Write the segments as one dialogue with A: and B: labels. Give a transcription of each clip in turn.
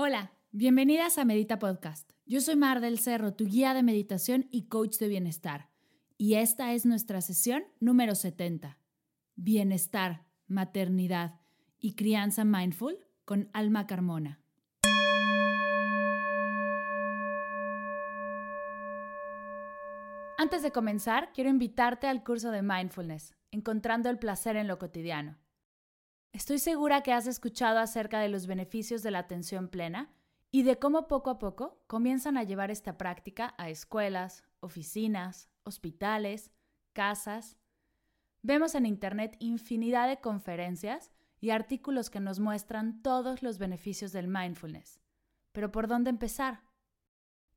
A: Hola, bienvenidas a Medita Podcast. Yo soy Mar del Cerro, tu guía de meditación y coach de bienestar. Y esta es nuestra sesión número 70. Bienestar, maternidad y crianza mindful con Alma Carmona. Antes de comenzar, quiero invitarte al curso de mindfulness, Encontrando el placer en lo cotidiano. Estoy segura que has escuchado acerca de los beneficios de la atención plena y de cómo poco a poco comienzan a llevar esta práctica a escuelas, oficinas, hospitales, casas. Vemos en Internet infinidad de conferencias y artículos que nos muestran todos los beneficios del mindfulness. Pero ¿por dónde empezar?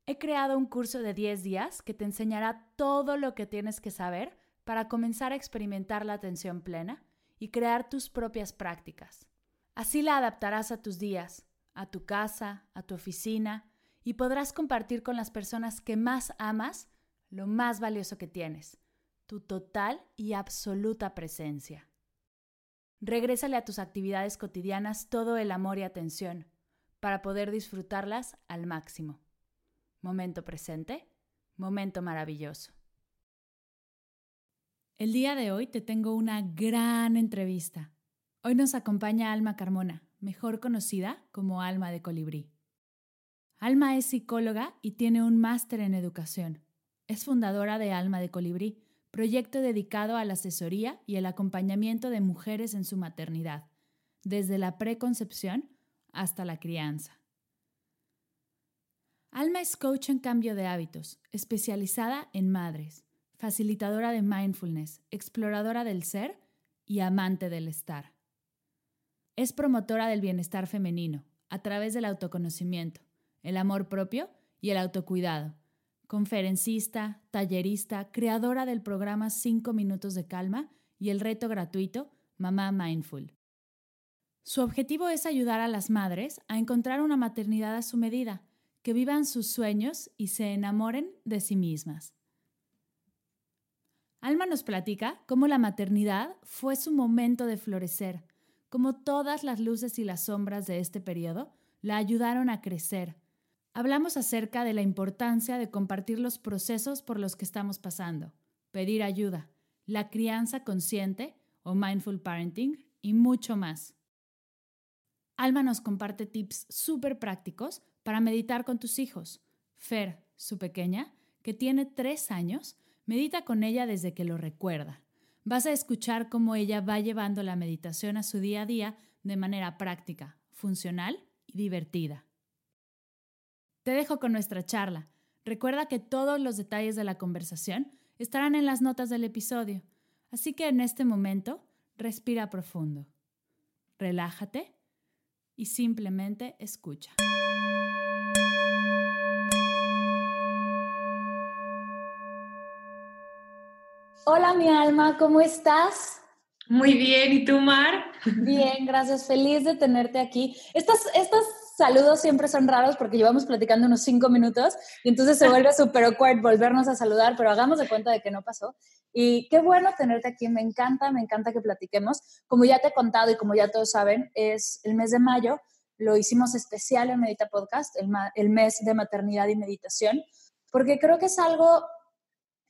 A: He creado un curso de 10 días que te enseñará todo lo que tienes que saber para comenzar a experimentar la atención plena y crear tus propias prácticas. Así la adaptarás a tus días, a tu casa, a tu oficina y podrás compartir con las personas que más amas lo más valioso que tienes, tu total y absoluta presencia. Regrésale a tus actividades cotidianas todo el amor y atención para poder disfrutarlas al máximo. Momento presente, momento maravilloso. El día de hoy te tengo una gran entrevista. Hoy nos acompaña Alma Carmona, mejor conocida como Alma de Colibrí. Alma es psicóloga y tiene un máster en educación. Es fundadora de Alma de Colibrí, proyecto dedicado a la asesoría y el acompañamiento de mujeres en su maternidad, desde la preconcepción hasta la crianza. Alma es coach en cambio de hábitos, especializada en madres, facilitadora de mindfulness, exploradora del ser y amante del estar. Es promotora del bienestar femenino a través del autoconocimiento, el amor propio y el autocuidado. Conferencista, tallerista, creadora del programa 5 minutos de calma y el reto gratuito Mamá Mindful. Su objetivo es ayudar a las madres a encontrar una maternidad a su medida que vivan sus sueños y se enamoren de sí mismas. Alma nos platica cómo la maternidad fue su momento de florecer, cómo todas las luces y las sombras de este periodo la ayudaron a crecer. Hablamos acerca de la importancia de compartir los procesos por los que estamos pasando, pedir ayuda, la crianza consciente o mindful parenting y mucho más. Alma nos comparte tips súper prácticos para meditar con tus hijos. Fer, su pequeña, que tiene tres años, medita con ella desde que lo recuerda. Vas a escuchar cómo ella va llevando la meditación a su día a día de manera práctica, funcional y divertida. Te dejo con nuestra charla. Recuerda que todos los detalles de la conversación estarán en las notas del episodio, así que en este momento respira profundo, relájate y simplemente escucha. Hola mi alma, ¿cómo estás?
B: Muy bien, ¿y tú, Mar?
A: Bien, gracias, feliz de tenerte aquí. Estos, estos saludos siempre son raros porque llevamos platicando unos cinco minutos y entonces se vuelve súper awkward volvernos a saludar, pero hagamos de cuenta de que no pasó. Y qué bueno tenerte aquí, me encanta, me encanta que platiquemos. Como ya te he contado y como ya todos saben, es el mes de mayo, lo hicimos especial en Medita Podcast, el, el mes de maternidad y meditación, porque creo que es algo,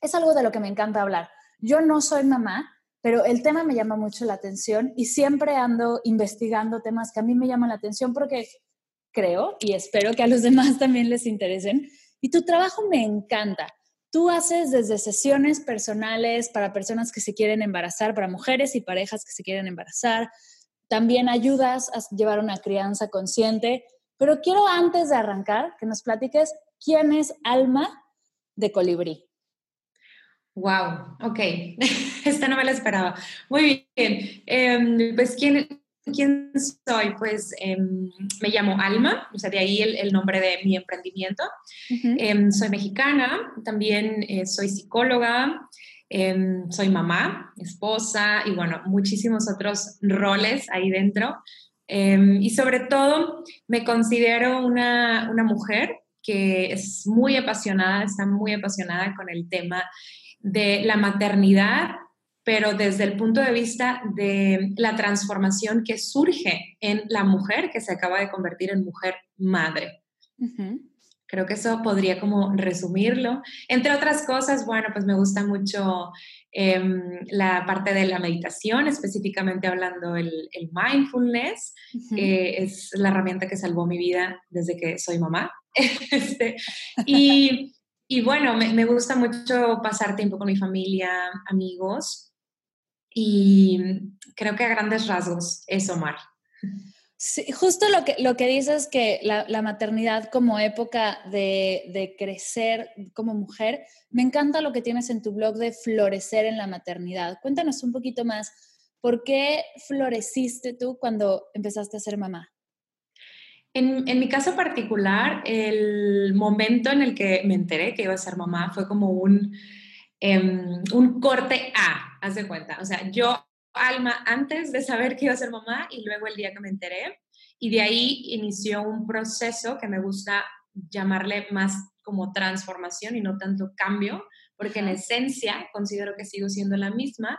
A: es algo de lo que me encanta hablar yo no soy mamá, pero el tema me llama mucho la atención y siempre ando investigando temas que a mí me llaman la atención porque creo y espero que a los demás también les interesen. Y tu trabajo me encanta. Tú haces desde sesiones personales para personas que se quieren embarazar, para mujeres y parejas que se quieren embarazar. También ayudas a llevar una crianza consciente. Pero quiero antes de arrancar que nos platiques quién es Alma de Colibrí.
B: Wow, ok, esta no me la esperaba. Muy bien, em, pues ¿quién, ¿Quién soy? Pues em, me llamo Alma, o sea, de ahí el, nombre de mi emprendimiento. Em, soy mexicana, también eh, soy psicóloga, soy mamá, esposa y bueno, muchísimos otros roles ahí dentro. y sobre todo me considero una, una mujer que es muy apasionada, está muy apasionada con el tema de la maternidad pero desde el punto de vista de la transformación que surge en la mujer que se acaba de convertir en mujer madre. Creo que eso podría como resumirlo. Entre otras cosas, bueno, pues me gusta mucho em, la parte de la meditación, específicamente hablando el, mindfulness, que es la herramienta que salvó mi vida desde que soy mamá. este, y, y, bueno, me, me gusta mucho pasar tiempo con mi familia, amigos. Y creo que a grandes rasgos es Omar.
A: Sí, justo lo que, lo que dices que la, maternidad como época de, de, crecer como mujer, me encanta lo que tienes en tu blog de florecer en la maternidad. Cuéntanos un poquito más, ¿por qué floreciste tú cuando empezaste a ser mamá?
B: En, en, mi caso particular, el momento en el que me enteré que iba a ser mamá fue como un, Em, un corte A, haz de cuenta. O sea, yo, Alma, antes de saber que iba a ser mamá y luego el día que me enteré, y de ahí inició un proceso que me gusta llamarle más como transformación y no tanto cambio, porque en esencia considero que sigo siendo la misma,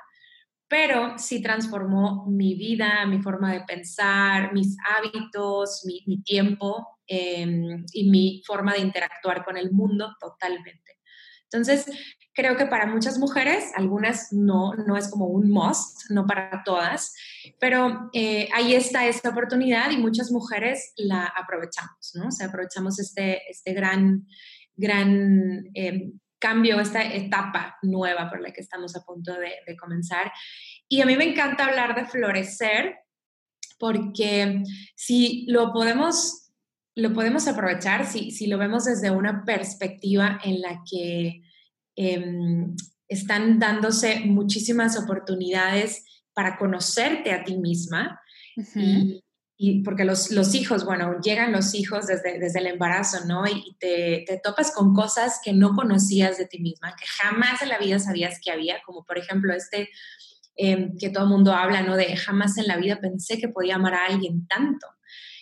B: pero sí transformó mi vida, mi forma de pensar, mis hábitos, mi, tiempo em, y mi forma de interactuar con el mundo totalmente. Entonces, creo que para muchas mujeres, algunas no, no es como un must, no para todas, pero eh, ahí está esta oportunidad y muchas mujeres la aprovechamos, ¿no? O sea, aprovechamos este, este gran, gran eh, cambio, esta etapa nueva por la que estamos a punto de, de comenzar. Y a mí me encanta hablar de florecer porque si lo podemos lo podemos aprovechar si, si, lo vemos desde una perspectiva en la que Em, están dándose muchísimas oportunidades para conocerte a ti misma. y, porque los, los, hijos, bueno, llegan los hijos desde, desde el embarazo, ¿no? Y te, te, topas con cosas que no conocías de ti misma, que jamás en la vida sabías que había, como por ejemplo este em, que todo el mundo habla, ¿no? De jamás en la vida pensé que podía amar a alguien tanto.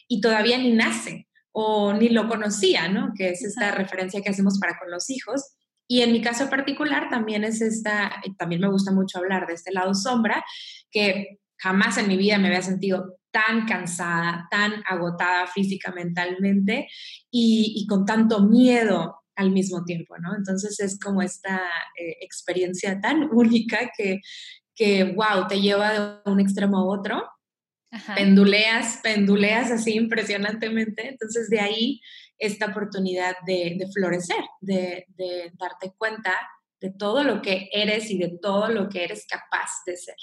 B: Y todavía ni nace o ni lo conocía, ¿no? Que es esta referencia que hacemos para con los hijos. Y en mi caso particular también es esta, también me gusta mucho hablar de este lado sombra, que jamás en mi vida me había sentido tan cansada, tan agotada física, mentalmente y, con tanto miedo al mismo tiempo, ¿no? Entonces es como esta eh, experiencia tan única que, que, wow, te lleva de un extremo a otro. Penduleas, penduleas así impresionantemente. Entonces de ahí esta oportunidad de, florecer, de, darte cuenta de todo lo que eres y de todo lo que eres capaz de ser.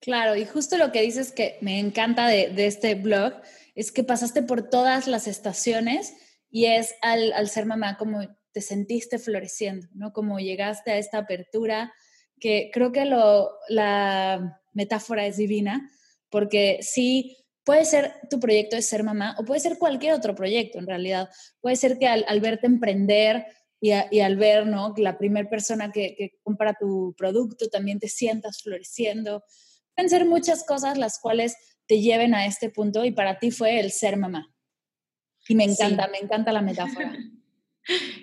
A: Claro, y justo lo que dices que me encanta de, este blog es que pasaste por todas las estaciones y es al, ser mamá como te sentiste floreciendo, ¿no? Como llegaste a esta apertura, que creo que la metáfora es divina, porque sí Puede ser tu proyecto de ser mamá o puede ser cualquier otro proyecto en realidad. Puede ser que al, verte emprender y, al ver ¿no? la primera persona que, compra tu producto también te sientas floreciendo. Pueden ser muchas cosas las cuales te lleven a este punto y para ti fue el ser mamá. Y me encanta, me encanta la metáfora.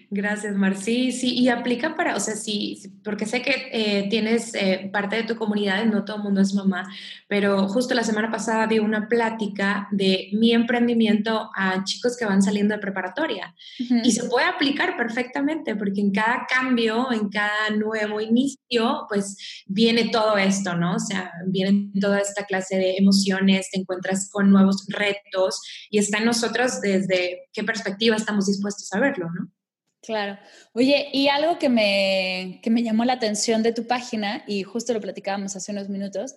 B: Gracias, Mar. Sí, sí, y aplica para, o sea, sí, porque sé que eh, tienes eh, parte de tu comunidad, no todo el mundo es mamá, pero justo la semana pasada vi una plática de mi emprendimiento a chicos que van saliendo de preparatoria y se puede aplicar perfectamente porque en cada cambio, en cada nuevo inicio, pues viene todo esto, ¿no? O sea, viene toda esta clase de emociones, te encuentras con nuevos retos y está en nosotros desde qué perspectiva estamos dispuestos a verlo, ¿no?
A: Claro. Oye, y algo que me, que me llamó la atención de tu página, y justo lo platicábamos hace unos minutos,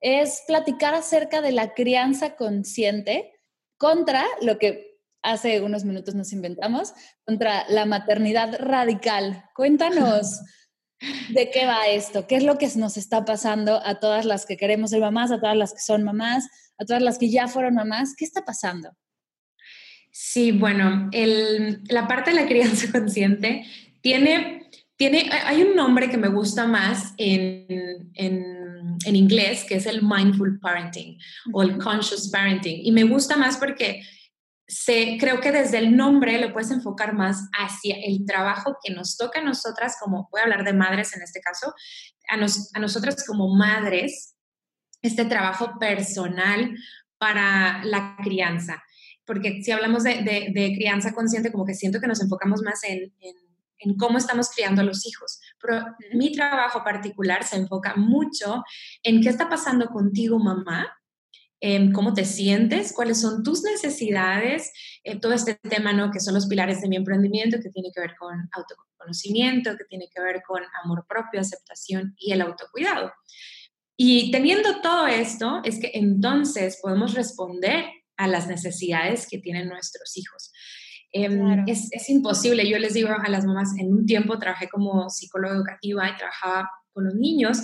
A: es platicar acerca de la crianza consciente contra lo que hace unos minutos nos inventamos, contra la maternidad radical. Cuéntanos, de qué va esto, qué es lo que nos está pasando a todas las que queremos ser mamás, a todas las que son mamás, a todas las que ya fueron mamás, ¿qué está pasando?
B: Sí, bueno, la parte de la crianza consciente tiene, tiene, hay un nombre que me gusta más en, en, en inglés, que es el mindful parenting o el conscious parenting. Y me gusta más porque se, creo que desde el nombre lo puedes enfocar más hacia el trabajo que nos toca a nosotras, como voy a hablar de madres en este caso, a, a nosotras como madres, este trabajo personal para la crianza. Porque si hablamos de, de, crianza consciente, como que siento que nos enfocamos más en, en, en, cómo estamos criando a los hijos. Pero mi trabajo particular se enfoca mucho en qué está pasando contigo, mamá, cómo te sientes, cuáles son tus necesidades, eh, todo este tema, ¿no? Que son los pilares de mi emprendimiento, que tiene que ver con autoconocimiento, que tiene que ver con amor propio, aceptación y el autocuidado. Y teniendo todo esto, es que entonces podemos responder a las necesidades que tienen nuestros hijos. Em, es, es, imposible, yo les digo a las mamás, en un tiempo trabajé como psicóloga educativa y trabajaba con los niños,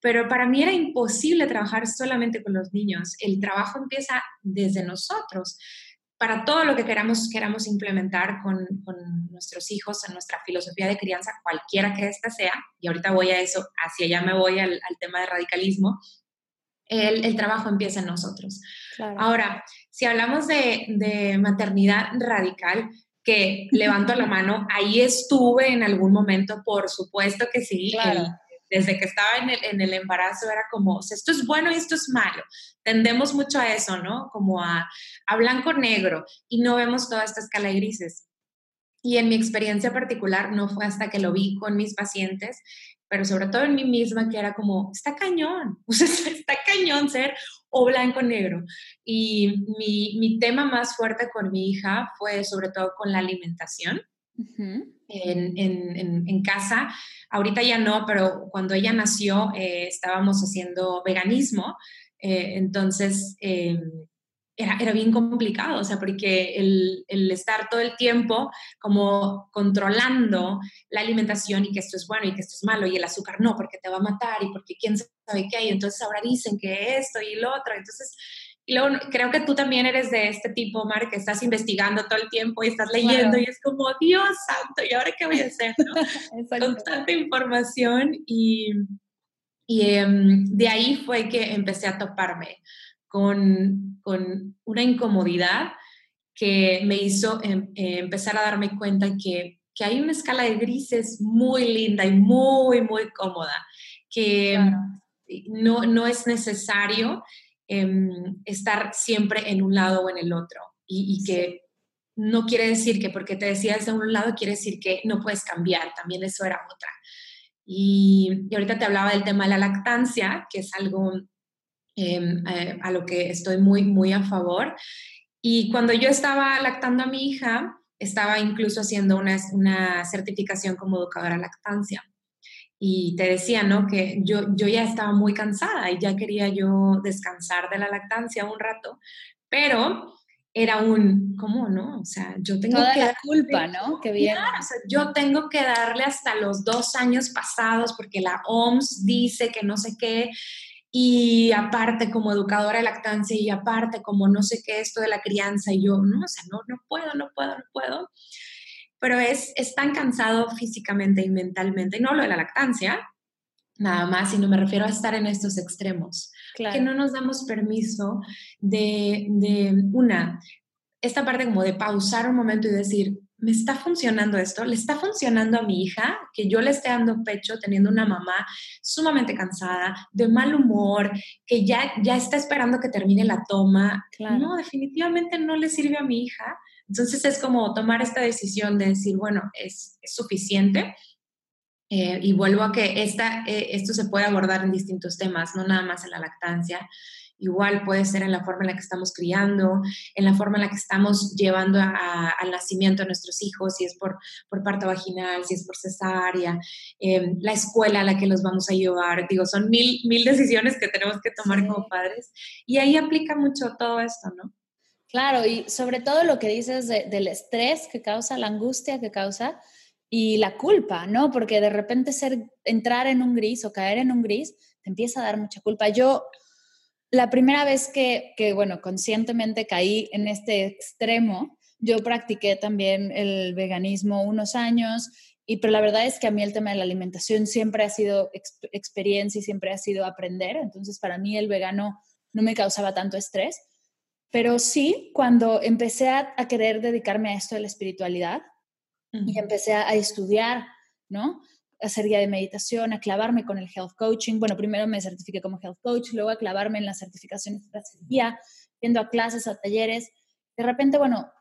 B: pero para mí era imposible trabajar solamente con los niños. El trabajo empieza desde nosotros. Para todo lo que queramos, queramos implementar con, con nuestros hijos, en nuestra filosofía de crianza, cualquiera que ésta sea, y ahorita voy a eso, hacia allá me voy al, al tema de radicalismo, el, el, trabajo empieza en nosotros. Ahora, si hablamos de, de maternidad radical, que levanto la mano, ahí estuve en algún momento, por supuesto que sí. Claro desde que estaba en el, en el embarazo era como, esto es bueno y esto es malo. Tendemos mucho a eso, ¿no? Como a, a blanco-negro y no vemos toda esta escala de grises. Y en mi experiencia particular no fue hasta que lo vi con mis pacientes, pero sobre todo en mí misma, que era como, está cañón, o sea, está cañón ser o blanco-negro. Y mi, mi tema más fuerte con mi hija fue sobre todo con la alimentación en, en, en, casa. Ahorita ya no, pero cuando ella nació eh, estábamos haciendo veganismo, eh, entonces em, era, era, bien complicado, o sea, porque el, el, estar todo el tiempo como controlando la alimentación y que esto es bueno y que esto es malo y el azúcar no, porque te va a matar y porque quién sabe qué hay, entonces ahora dicen que esto y lo otro, entonces y luego creo que tú también eres de este tipo, Mar, que estás investigando todo el tiempo y estás leyendo y es como, Dios santo, ¿y ahora qué voy a hacer? Con tanta información y, y em, de ahí fue que empecé a toparme con, con una incomodidad que me hizo em, eh, empezar a darme cuenta que, que, hay una escala de grises muy linda y muy, muy cómoda, que no, no es necesario Em, estar siempre en un lado o en el otro y, que no quiere decir que porque te decías de un lado quiere decir que no puedes cambiar, también eso era otra. Y, ahorita te hablaba del tema de la lactancia, que es algo em, eh, a, lo que estoy muy, muy a favor. Y cuando yo estaba lactando a mi hija, estaba incluso haciendo una, una certificación como educadora lactancia y te decía, ¿no? Que yo, yo ya estaba muy cansada y ya quería yo descansar de la lactancia un rato, pero era un, ¿cómo no? O sea, yo tengo
A: Toda que... la culpa, ¿no? Que bien.
B: o sea, yo tengo que darle hasta los dos años pasados porque la OMS dice que no sé qué, y aparte como educadora de lactancia y aparte como no sé qué esto de la crianza y yo, no, o sea, no, no puedo, no puedo, no puedo pero es, es tan cansado físicamente y mentalmente, y no lo de la lactancia, nada más, sino me refiero a estar en estos extremos, que no nos damos permiso de, de, una, esta parte como de pausar un momento y decir, ¿me está funcionando esto? ¿Le está funcionando a mi hija que yo le esté dando pecho teniendo una mamá sumamente cansada, de mal humor, que ya, ya está esperando que termine la toma? No, definitivamente no le sirve a mi hija entonces es como tomar esta decisión de decir, bueno, es, suficiente. Eh, y vuelvo a que esta, eh, esto se puede abordar en distintos temas, no nada más en la lactancia. Igual puede ser en la forma en la que estamos criando, en la forma en la que estamos llevando al nacimiento a nuestros hijos, si es por, por parto vaginal, si es por cesárea, em, la escuela a la que los vamos a llevar. Digo, son mil, mil decisiones que tenemos que tomar como padres. Y ahí aplica mucho todo esto, ¿no?
A: Claro, y sobre todo lo que dices del estrés que causa, la angustia que causa, y la culpa, ¿no? Porque de repente ser, entrar en un gris o caer en un gris te empieza a dar mucha culpa. Yo, la primera vez que, que bueno, conscientemente caí en este extremo, yo practiqué también el veganismo unos años, y pero la verdad es que a mí el tema de la alimentación siempre ha sido experiencia y siempre ha sido aprender, entonces para mí el vegano no me causaba tanto estrés, pero sí cuando empecé a, querer dedicarme a esto de la espiritualidad y empecé a, estudiar, ¿no? Hacer guía de meditación, a clavarme con el health coaching. Bueno, primero me certifiqué como health coach, luego a clavarme en las certificaciones de guía, yendo a clases, a talleres. De repente, bueno,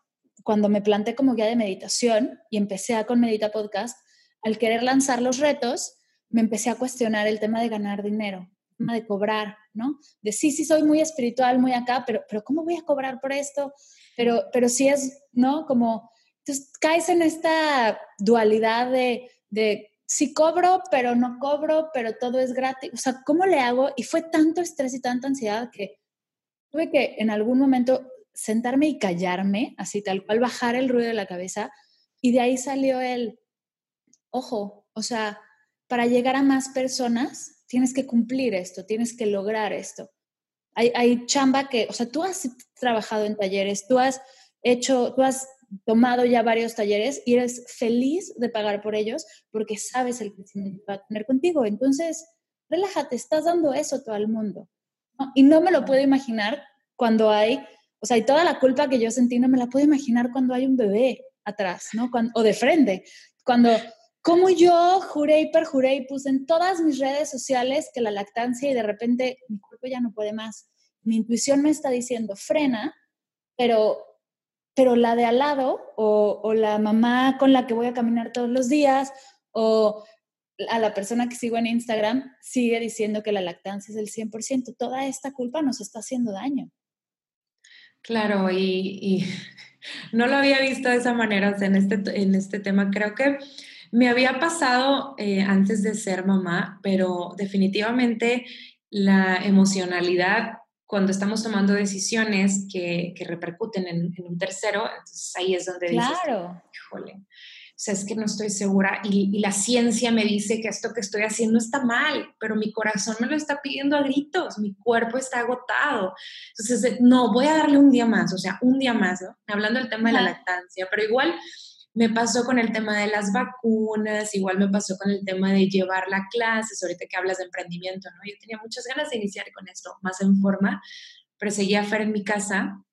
A: cuando me planté como guía de meditación y empecé a con Medita Podcast, al querer lanzar los retos, me empecé a cuestionar el tema de ganar dinero, tema de cobrar, ¿no? De sí, sí soy muy espiritual, muy acá, pero, pero ¿cómo voy a cobrar por esto? Pero, pero sí es, ¿no? Como, entonces caes en esta dualidad de sí cobro, pero no cobro, pero todo es gratis. O sea, ¿cómo le hago? Y fue tanto estrés y tanta ansiedad que tuve que en algún momento sentarme y callarme, así tal cual, bajar el ruido de la cabeza. Y de ahí salió el, ojo, o sea, para llegar a más personas, tienes que cumplir esto, tienes que lograr esto. Hay, hay chamba que, o sea, tú has trabajado en talleres, tú has hecho, tú has tomado ya varios talleres y eres feliz de pagar por ellos porque sabes el crecimiento que va a tener contigo. Entonces, relájate, estás dando eso todo el mundo. Y no me lo puedo imaginar cuando hay o sea, y toda la culpa que yo sentí no me la puedo imaginar cuando hay un bebé atrás, ¿no? o de frente. Cuando, como yo juré y perjuré y puse en todas mis redes sociales que la lactancia y de repente mi cuerpo ya no puede más. Mi intuición me está diciendo, frena, pero, pero la de al lado o, la mamá con la que voy a caminar todos los días o a la persona que sigo en Instagram sigue diciendo que la lactancia es el 100%. Toda esta culpa nos está haciendo daño.
B: Claro, y, no lo había visto de esa manera, en este, en este tema. Creo que me había pasado eh, antes de ser mamá, pero definitivamente la emocionalidad cuando estamos tomando decisiones que, repercuten en, un tercero, entonces ahí es donde
A: claro.
B: dices, híjole, o sea, es que no estoy segura y, la ciencia me dice que esto que estoy haciendo está mal, pero mi corazón me lo está pidiendo a gritos, mi cuerpo está agotado. Entonces, no, voy a darle un día más, o sea, un día más, ¿no? Hablando del tema de la lactancia, pero igual me pasó con el tema de las vacunas, igual me pasó con el tema de llevar la clases, ahorita que hablas de emprendimiento, ¿no? Yo tenía muchas ganas de iniciar con esto más en forma, pero seguía a Fer en mi casa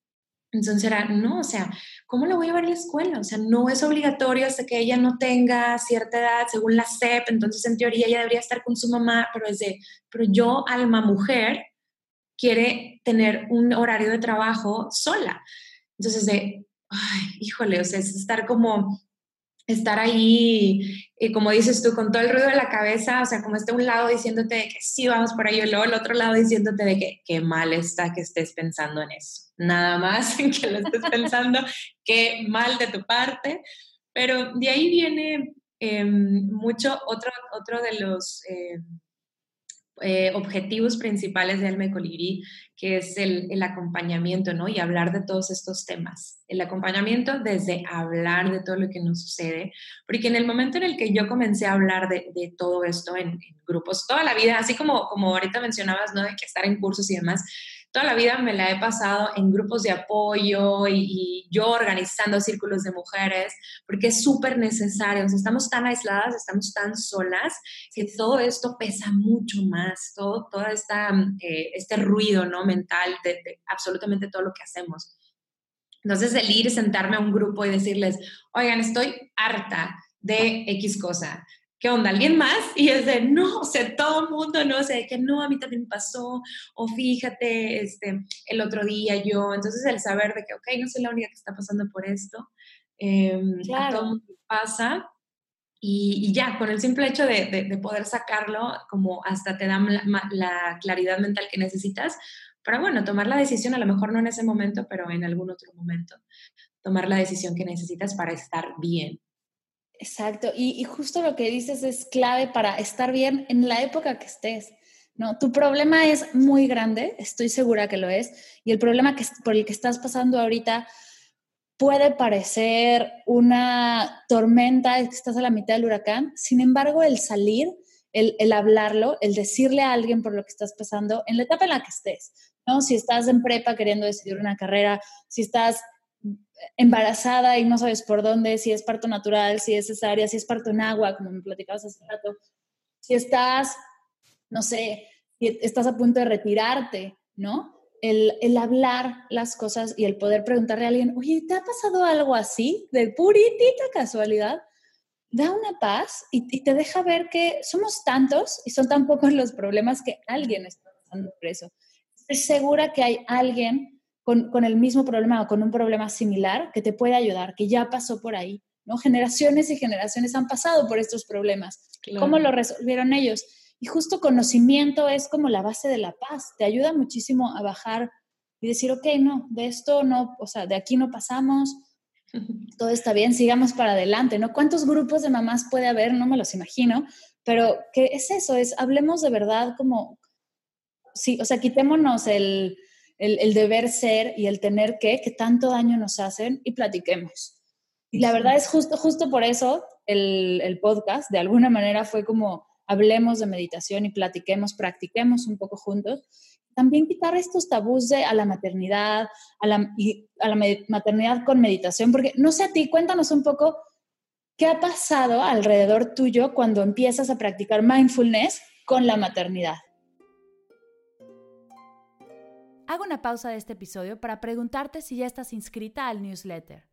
B: entonces era, no, o sea, ¿cómo lo voy a llevar a la escuela? O sea, no es obligatorio hasta que ella no tenga cierta edad, según la SEP, entonces en teoría ella debería estar con su mamá, pero es de, pero yo, alma mujer, quiere tener un horario de trabajo sola. Entonces de, ay, híjole, o sea, es estar como estar ahí, y como dices tú, con todo el ruido de la cabeza, o sea, como este un lado diciéndote de que sí, vamos por ahí, y luego el otro lado diciéndote de que qué mal está que estés pensando en eso. Nada más que lo estés pensando, qué mal de tu parte. Pero de ahí viene em, mucho otro, otro de los... Em, eh, objetivos principales de Colibrí, que es el, acompañamiento, ¿no? Y hablar de todos estos temas. El acompañamiento desde hablar de todo lo que nos sucede, porque en el momento en el que yo comencé a hablar de, todo esto en, en, grupos, toda la vida, así como, como ahorita mencionabas, ¿no? De que estar en cursos y demás, toda la vida me la he pasado en grupos de apoyo y, yo organizando círculos de mujeres, porque es súper necesario. estamos tan aisladas, estamos tan solas, que todo esto pesa mucho más, todo, todo esta, eh, este ruido ¿no? mental de, absolutamente todo lo que hacemos. Entonces, el ir, sentarme a un grupo y decirles, oigan, estoy harta de X cosa. ¿Qué onda? ¿Alguien más? Y es de, no, o sea, todo el mundo, no, o sea, que no, a mí también pasó, o fíjate, este, el otro día yo, entonces el saber de que, ok, no soy la única que está pasando por esto, eh, a todo el mundo pasa, y, ya, con el simple hecho de, de, poder sacarlo, como hasta te dan la, la, claridad mental que necesitas, para, bueno, tomar la decisión, a lo mejor no en ese momento, pero en algún otro momento, tomar la decisión que necesitas para estar bien.
A: Exacto, y, justo lo que dices es clave para estar bien en la época que estés. ¿no? Tu problema es muy grande, estoy segura que lo es, y el problema que, por el que estás pasando ahorita puede parecer una tormenta, estás a la mitad del huracán, sin embargo el salir, el, el, hablarlo, el decirle a alguien por lo que estás pasando en la etapa en la que estés, ¿no? Si estás en prepa queriendo decidir una carrera, si estás embarazada y no sabes por dónde, si es parto natural, si es cesárea, si es parto en agua, como me platicabas hace rato, si estás, no sé, si estás a punto de retirarte, ¿no? El, el, hablar las cosas y el poder preguntarle a alguien, oye, ¿te ha pasado algo así? De puritita casualidad, da una paz y, te deja ver que somos tantos y son tan pocos los problemas que alguien está pasando por eso. Estoy segura que hay alguien con, el mismo problema o con un problema similar que te puede ayudar, que ya pasó por ahí. ¿no? Generaciones y generaciones han pasado por estos problemas. ¿Cómo lo resolvieron ellos? Y justo conocimiento es como la base de la paz. Te ayuda muchísimo a bajar y decir, ok, no, de esto no, o sea, de aquí no pasamos, todo está bien, sigamos para adelante, ¿no? ¿Cuántos grupos de mamás puede haber? No me los imagino, pero ¿qué es eso? Es, hablemos de verdad como, sí, o sea, quitémonos el, el, deber ser y el tener que, que tanto daño nos hacen y platiquemos. Y la verdad es justo, justo por eso el, el podcast, de alguna manera, fue como hablemos de meditación y platiquemos, practiquemos un poco juntos. También quitar estos tabús de a la maternidad, a la, y a la maternidad con meditación, porque no sé a ti, cuéntanos un poco qué ha pasado alrededor tuyo cuando empiezas a practicar mindfulness con la maternidad.
C: Hago una pausa de este episodio para preguntarte si ya estás inscrita al newsletter.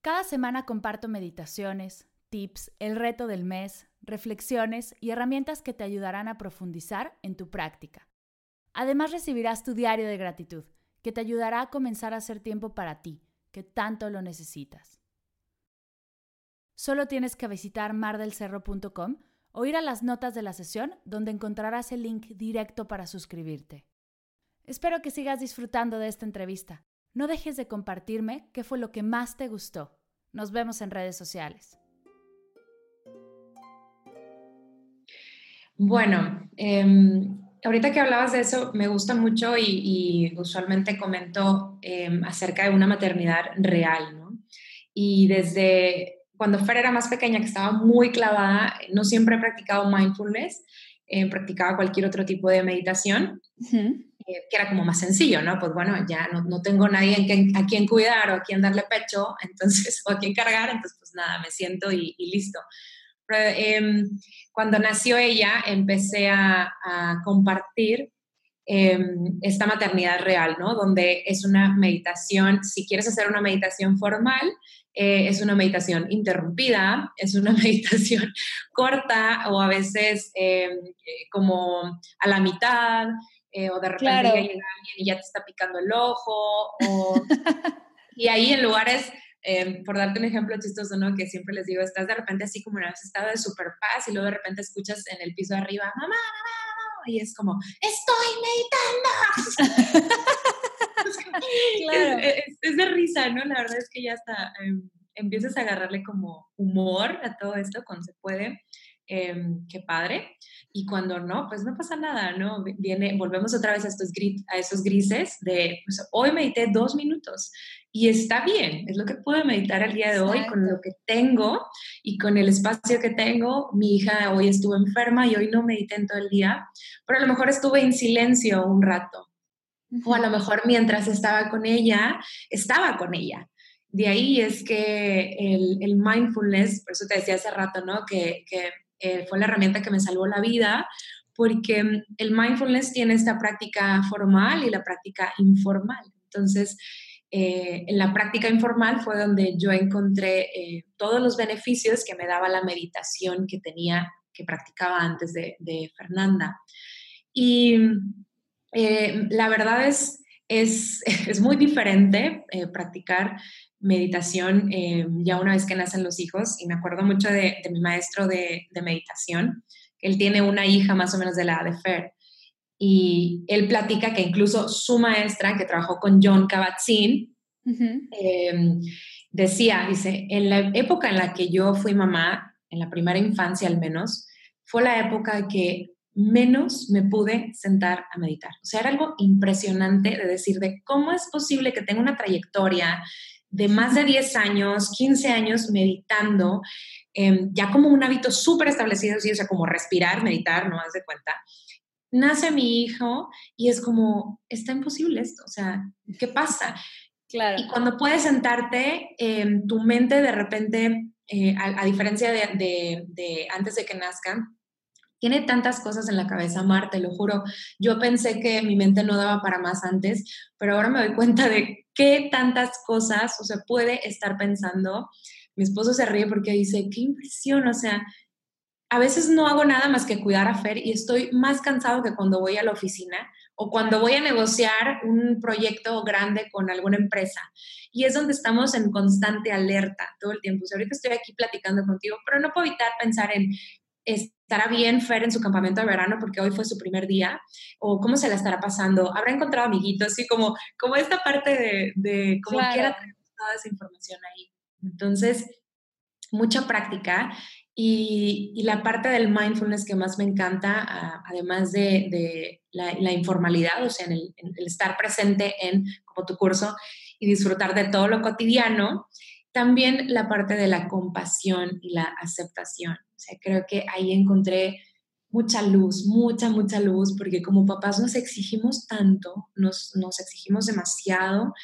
C: Cada semana comparto meditaciones, tips, el reto del mes, reflexiones y herramientas que te ayudarán a profundizar en tu práctica. Además recibirás tu diario de gratitud, que te ayudará a comenzar a hacer tiempo para ti, que tanto lo necesitas. Solo tienes que visitar mardelcerro.com o ir a las notas de la sesión donde encontrarás el link directo para suscribirte. Espero que sigas disfrutando de esta entrevista. No dejes de compartirme qué fue lo que más te gustó. Nos vemos en redes sociales.
B: Bueno, em, ahorita que hablabas de eso, me gusta mucho y, usualmente comento em, acerca de una maternidad real, ¿no? Y desde cuando Fer era más pequeña, que estaba muy clavada, no siempre he practicado mindfulness, eh, practicaba cualquier otro tipo de meditación. Eh, que era como más sencillo, ¿no? Pues bueno, ya no, no tengo nadie en a quien cuidar o a quien darle pecho, entonces, o a quien cargar, entonces pues nada, me siento y, listo. Pero, em, cuando nació ella, empecé a, a compartir em, esta maternidad real, ¿no? Donde es una meditación, si quieres hacer una meditación formal, eh, es una meditación interrumpida, es una meditación corta o a veces em, como a la mitad, eh, o de repente llega alguien y ya te está picando el ojo, y ahí en lugares, eh, por darte un ejemplo chistoso, ¿no? Que siempre les digo, estás de repente así como en un estado de super paz y luego de repente escuchas en el piso de arriba, mamá, mamá, y es como, estoy meditando. claro. es, de risa, ¿no? La verdad es que ya está, em, empiezas a agarrarle como humor a todo esto cuando se puede. Em, qué padre. Y cuando no, pues no pasa nada, ¿no? Viene, volvemos otra vez a, estos a esos grises de, pues, hoy medité dos minutos y está bien, es lo que puedo meditar el día de hoy con lo que tengo y con el espacio que tengo. Mi hija hoy estuvo enferma y hoy no medité en todo el día, pero a lo mejor estuve en silencio un rato. O a lo mejor mientras estaba con ella, estaba con ella. De ahí es que el, el mindfulness, por eso te decía hace rato, ¿no? Que, que eh, fue la herramienta que me salvó la vida, porque mm, el mindfulness tiene esta práctica formal y la práctica informal. Entonces, eh, en la práctica informal fue donde yo encontré eh, todos los beneficios que me daba la meditación que tenía, que practicaba antes de, Fernanda. Y la verdad es, es, es muy diferente practicar meditación eh, ya una vez que nacen los hijos. Y me acuerdo mucho de, mi maestro de, meditación. Él tiene una hija más o menos de la edad de Fer. Y él platica que incluso su maestra, que trabajó con John Kabat-Zinn, em, decía, dice, en la época en la que yo fui mamá, en la primera infancia al menos, fue la época que menos me pude sentar a meditar. O sea, era algo impresionante de decir de cómo es posible que tenga una trayectoria de más de 10 años, 15 años meditando, em, ya como un hábito súper establecido, o sea, como respirar, meditar, no haz de cuenta. Nace mi hijo y es como, está imposible esto, o sea, ¿qué pasa?
A: Claro.
B: Y cuando puedes sentarte, em, tu mente de repente, eh, a, diferencia de, de, antes de que nazcan, tiene tantas cosas en la cabeza, Mar, te lo juro. Yo pensé que mi mente no daba para más antes, pero ahora me doy cuenta de qué tantas cosas, o sea, puede estar pensando. Mi esposo se ríe porque dice, qué impresión, o sea, a veces no hago nada más que cuidar a Fer y estoy más cansado que cuando voy a la oficina o cuando voy a negociar un proyecto grande con alguna empresa. Y es donde estamos en constante alerta todo el tiempo. O sea, ahorita estoy aquí platicando contigo, pero no puedo evitar pensar en estará bien Fer en su campamento de verano porque hoy fue su primer día, o cómo se la estará pasando, habrá encontrado amiguitos, así como, como esta parte de, de cómo quiera tener toda esa información ahí. Entonces, mucha práctica y, y, la parte del mindfulness que más me encanta, además de, de la, la, informalidad, o sea, en el, en el, estar presente en como tu curso y disfrutar de todo lo cotidiano, también la parte de la compasión y la aceptación. Sea, creo que ahí encontré mucha luz, mucha, mucha luz, porque como papás nos exigimos tanto, nos, nos exigimos demasiado,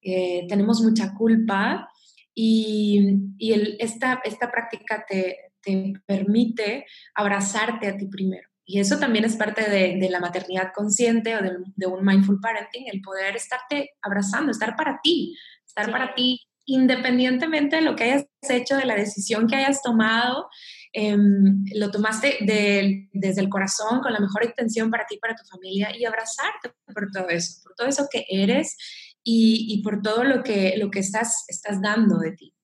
B: eh, tenemos mucha culpa y, y el, esta, esta práctica te, te, permite abrazarte a ti primero. Y eso también es parte de, de la maternidad consciente o de, de, un mindful parenting, el poder estarte abrazando, estar para ti, estar sí. para ti independientemente de lo que hayas hecho, de la decisión que hayas tomado, eh, lo tomaste de, desde el corazón, con la mejor intención para ti, para tu familia, y abrazarte por todo eso, por todo eso que eres y, y por todo lo que, lo que estás, estás dando de ti.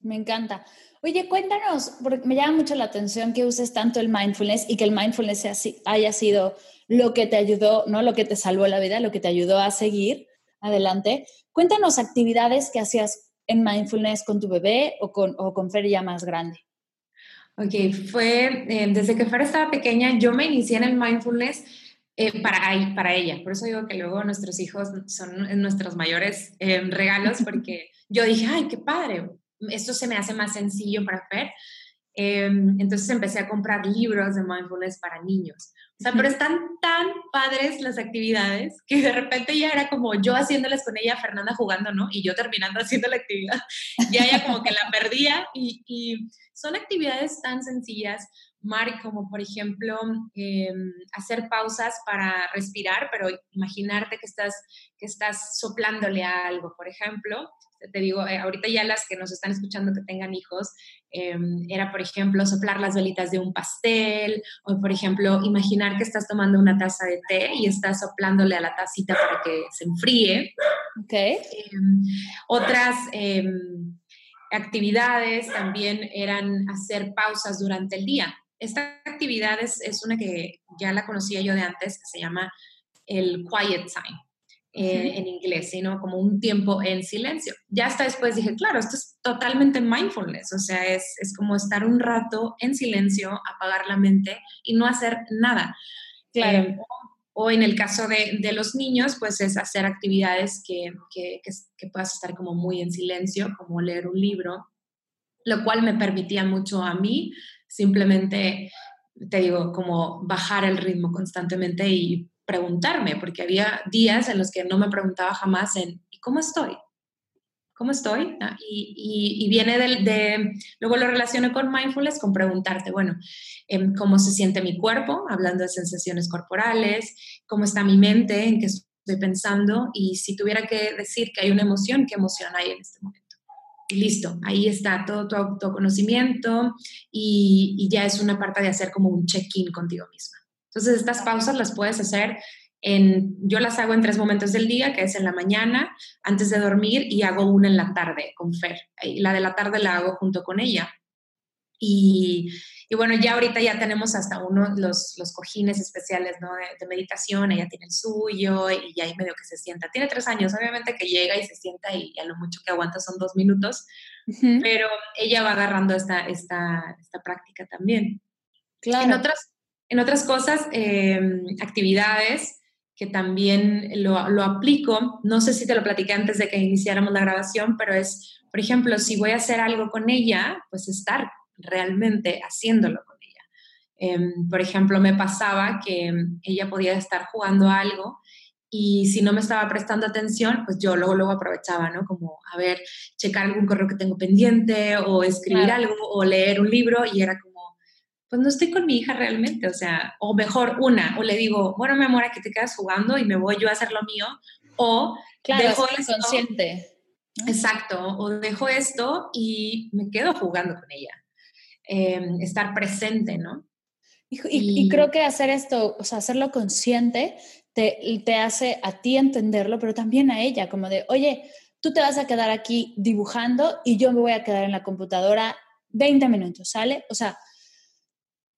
A: Me encanta. Oye, cuéntanos, porque me llama mucho la atención que uses tanto el mindfulness y que el mindfulness haya sido lo que te ayudó, no lo que te salvó la vida, lo que te ayudó a seguir adelante. Cuéntanos actividades que hacías en mindfulness con tu bebé o con, o con Fer ya más grande?
B: Ok, fue eh, desde que Fer estaba pequeña, yo me inicié en el mindfulness eh, para, para ella. Por eso digo que luego nuestros hijos son nuestros mayores eh, regalos, porque yo dije, ay, qué padre, esto se me hace más sencillo para Fer. entonces empecé a comprar libros de mindfulness para niños. O sea, pero están tan padres las actividades que de repente ya era como yo haciéndoles con ella, Fernanda jugando, ¿no? Y yo terminando haciendo la actividad. Ya ella como que la perdía y, son actividades tan sencillas, Mari, como por ejemplo eh, hacer pausas para respirar, pero imaginarte que estás, que estás soplándole a algo, por ejemplo, te digo, eh, ahorita ya las que nos están escuchando que tengan hijos, eh, era, por ejemplo, soplar las velitas de un pastel, o, por ejemplo, imaginar que estás tomando una taza de té y estás soplándole a la tacita para que se enfríe.
A: Ok.
B: Eh, otras actividades también eran hacer pausas durante el día. Esta actividad es, es una que ya la conocía yo de antes, que se llama el quiet time eh, en inglés, sino como un tiempo en silencio. Ya hasta después dije, claro, esto es totalmente mindfulness, o sea, es, es como estar un rato en silencio, apagar la mente y no hacer nada.
A: Claro.
B: Eh, o, en el caso de, de, los niños, pues es hacer actividades que, que, que, que puedas estar como muy en silencio, como leer un libro, lo cual me permitía mucho a mí simplemente, te digo, como bajar el ritmo constantemente y preguntarme, porque había días en los que no me preguntaba jamás en ¿y cómo estoy? ¿Cómo estoy? Y, y, y, viene de, de, luego lo relaciono con mindfulness, con preguntarte, bueno, eh, ¿cómo se siente mi cuerpo? Hablando de sensaciones corporales, ¿cómo está mi mente? ¿En qué estoy pensando? Y si tuviera que decir que hay una emoción, ¿qué emoción hay en este momento? Y listo, ahí está todo tu autoconocimiento y, y ya es una parte de hacer como un check-in contigo misma. Entonces, estas pausas las puedes hacer en, yo las hago en tres momentos del día, que es en la mañana, antes de dormir, y hago una en la tarde con Fer. Y la de la tarde la hago junto con ella. Y, y bueno, ya ahorita ya tenemos hasta uno, los, los cojines especiales ¿no? de, de, meditación, ella tiene el suyo y ya ahí medio que se sienta. Tiene tres años, obviamente que llega y se sienta y a lo mucho que aguanta son dos minutos, uh -huh. pero ella va agarrando esta, esta, esta práctica también.
A: Claro.
B: En otras, en otras cosas, eh, actividades que también lo, lo, aplico, no sé si te lo platiqué antes de que iniciáramos la grabación, pero es, por ejemplo, si voy a hacer algo con ella, pues estar realmente haciéndolo con ella. Em, por ejemplo, me pasaba que ella podía estar jugando algo y si no me estaba prestando atención, pues yo luego, luego aprovechaba, ¿no? Como, a ver, checar algún correo que tengo pendiente o escribir algo o leer un libro y era como, pues no estoy con mi hija realmente, o sea, o mejor una, o le digo, bueno, mi amor, aquí te quedas jugando y me voy yo a hacer lo mío, o
A: claro, dejo esto, consciente.
B: Exacto, o dejo esto y me quedo jugando con ella. Em, estar presente, ¿no?
A: Y, creo que hacer esto, o sea, hacerlo consciente, te, te hace a ti entenderlo, pero también a ella, como de, oye, tú te vas a quedar aquí dibujando y yo me voy a quedar en la computadora 20 minutos, ¿sale? O sea,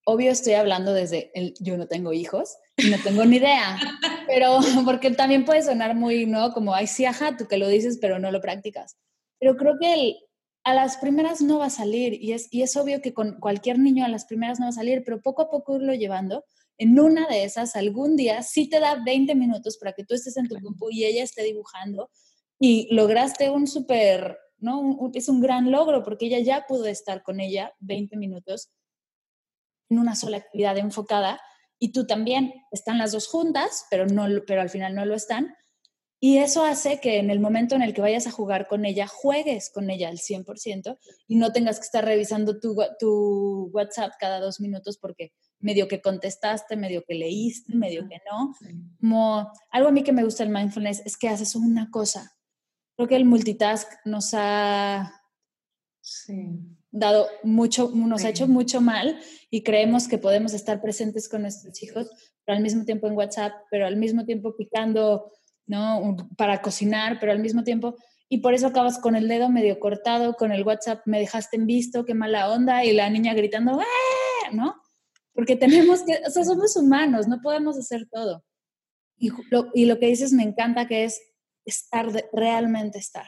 A: obvio estoy hablando desde el yo no tengo hijos y no tengo ni idea, pero porque también puede sonar muy, ¿no? Como, ay, sí, ajá, tú que lo dices, pero no lo practicas. Pero creo que el, a las primeras no va a salir y es, y es obvio que con cualquier niño a las primeras no va a salir, pero poco a poco irlo llevando. En una de esas, algún día sí te da 20 minutos para que tú estés en tu grupo y ella esté dibujando y lograste un súper, ¿no? es un gran logro porque ella ya pudo estar con ella 20 minutos en una sola actividad enfocada y tú también. Están las dos juntas, pero, no, pero al final no lo están y eso hace que en el momento en el que vayas a jugar con ella, juegues con ella al 100% y no tengas que estar revisando tu, tu WhatsApp cada dos minutos porque medio que contestaste, medio que leíste, medio que no. Como, algo a mí que me gusta el mindfulness es que haces una cosa. Creo que el multitask nos ha dado mucho, nos ha hecho mucho mal y creemos que podemos estar presentes con nuestros hijos, pero al mismo tiempo en WhatsApp, pero al mismo tiempo picando ¿no? Para cocinar, pero al mismo tiempo, y por eso acabas con el dedo medio cortado, con el WhatsApp me dejaste en visto, qué mala onda, y la niña gritando, ¡Ah! ¿no? Porque tenemos que, o sea, somos humanos, no podemos hacer todo. Y lo, y lo que dices me encanta, que es estar, realmente estar.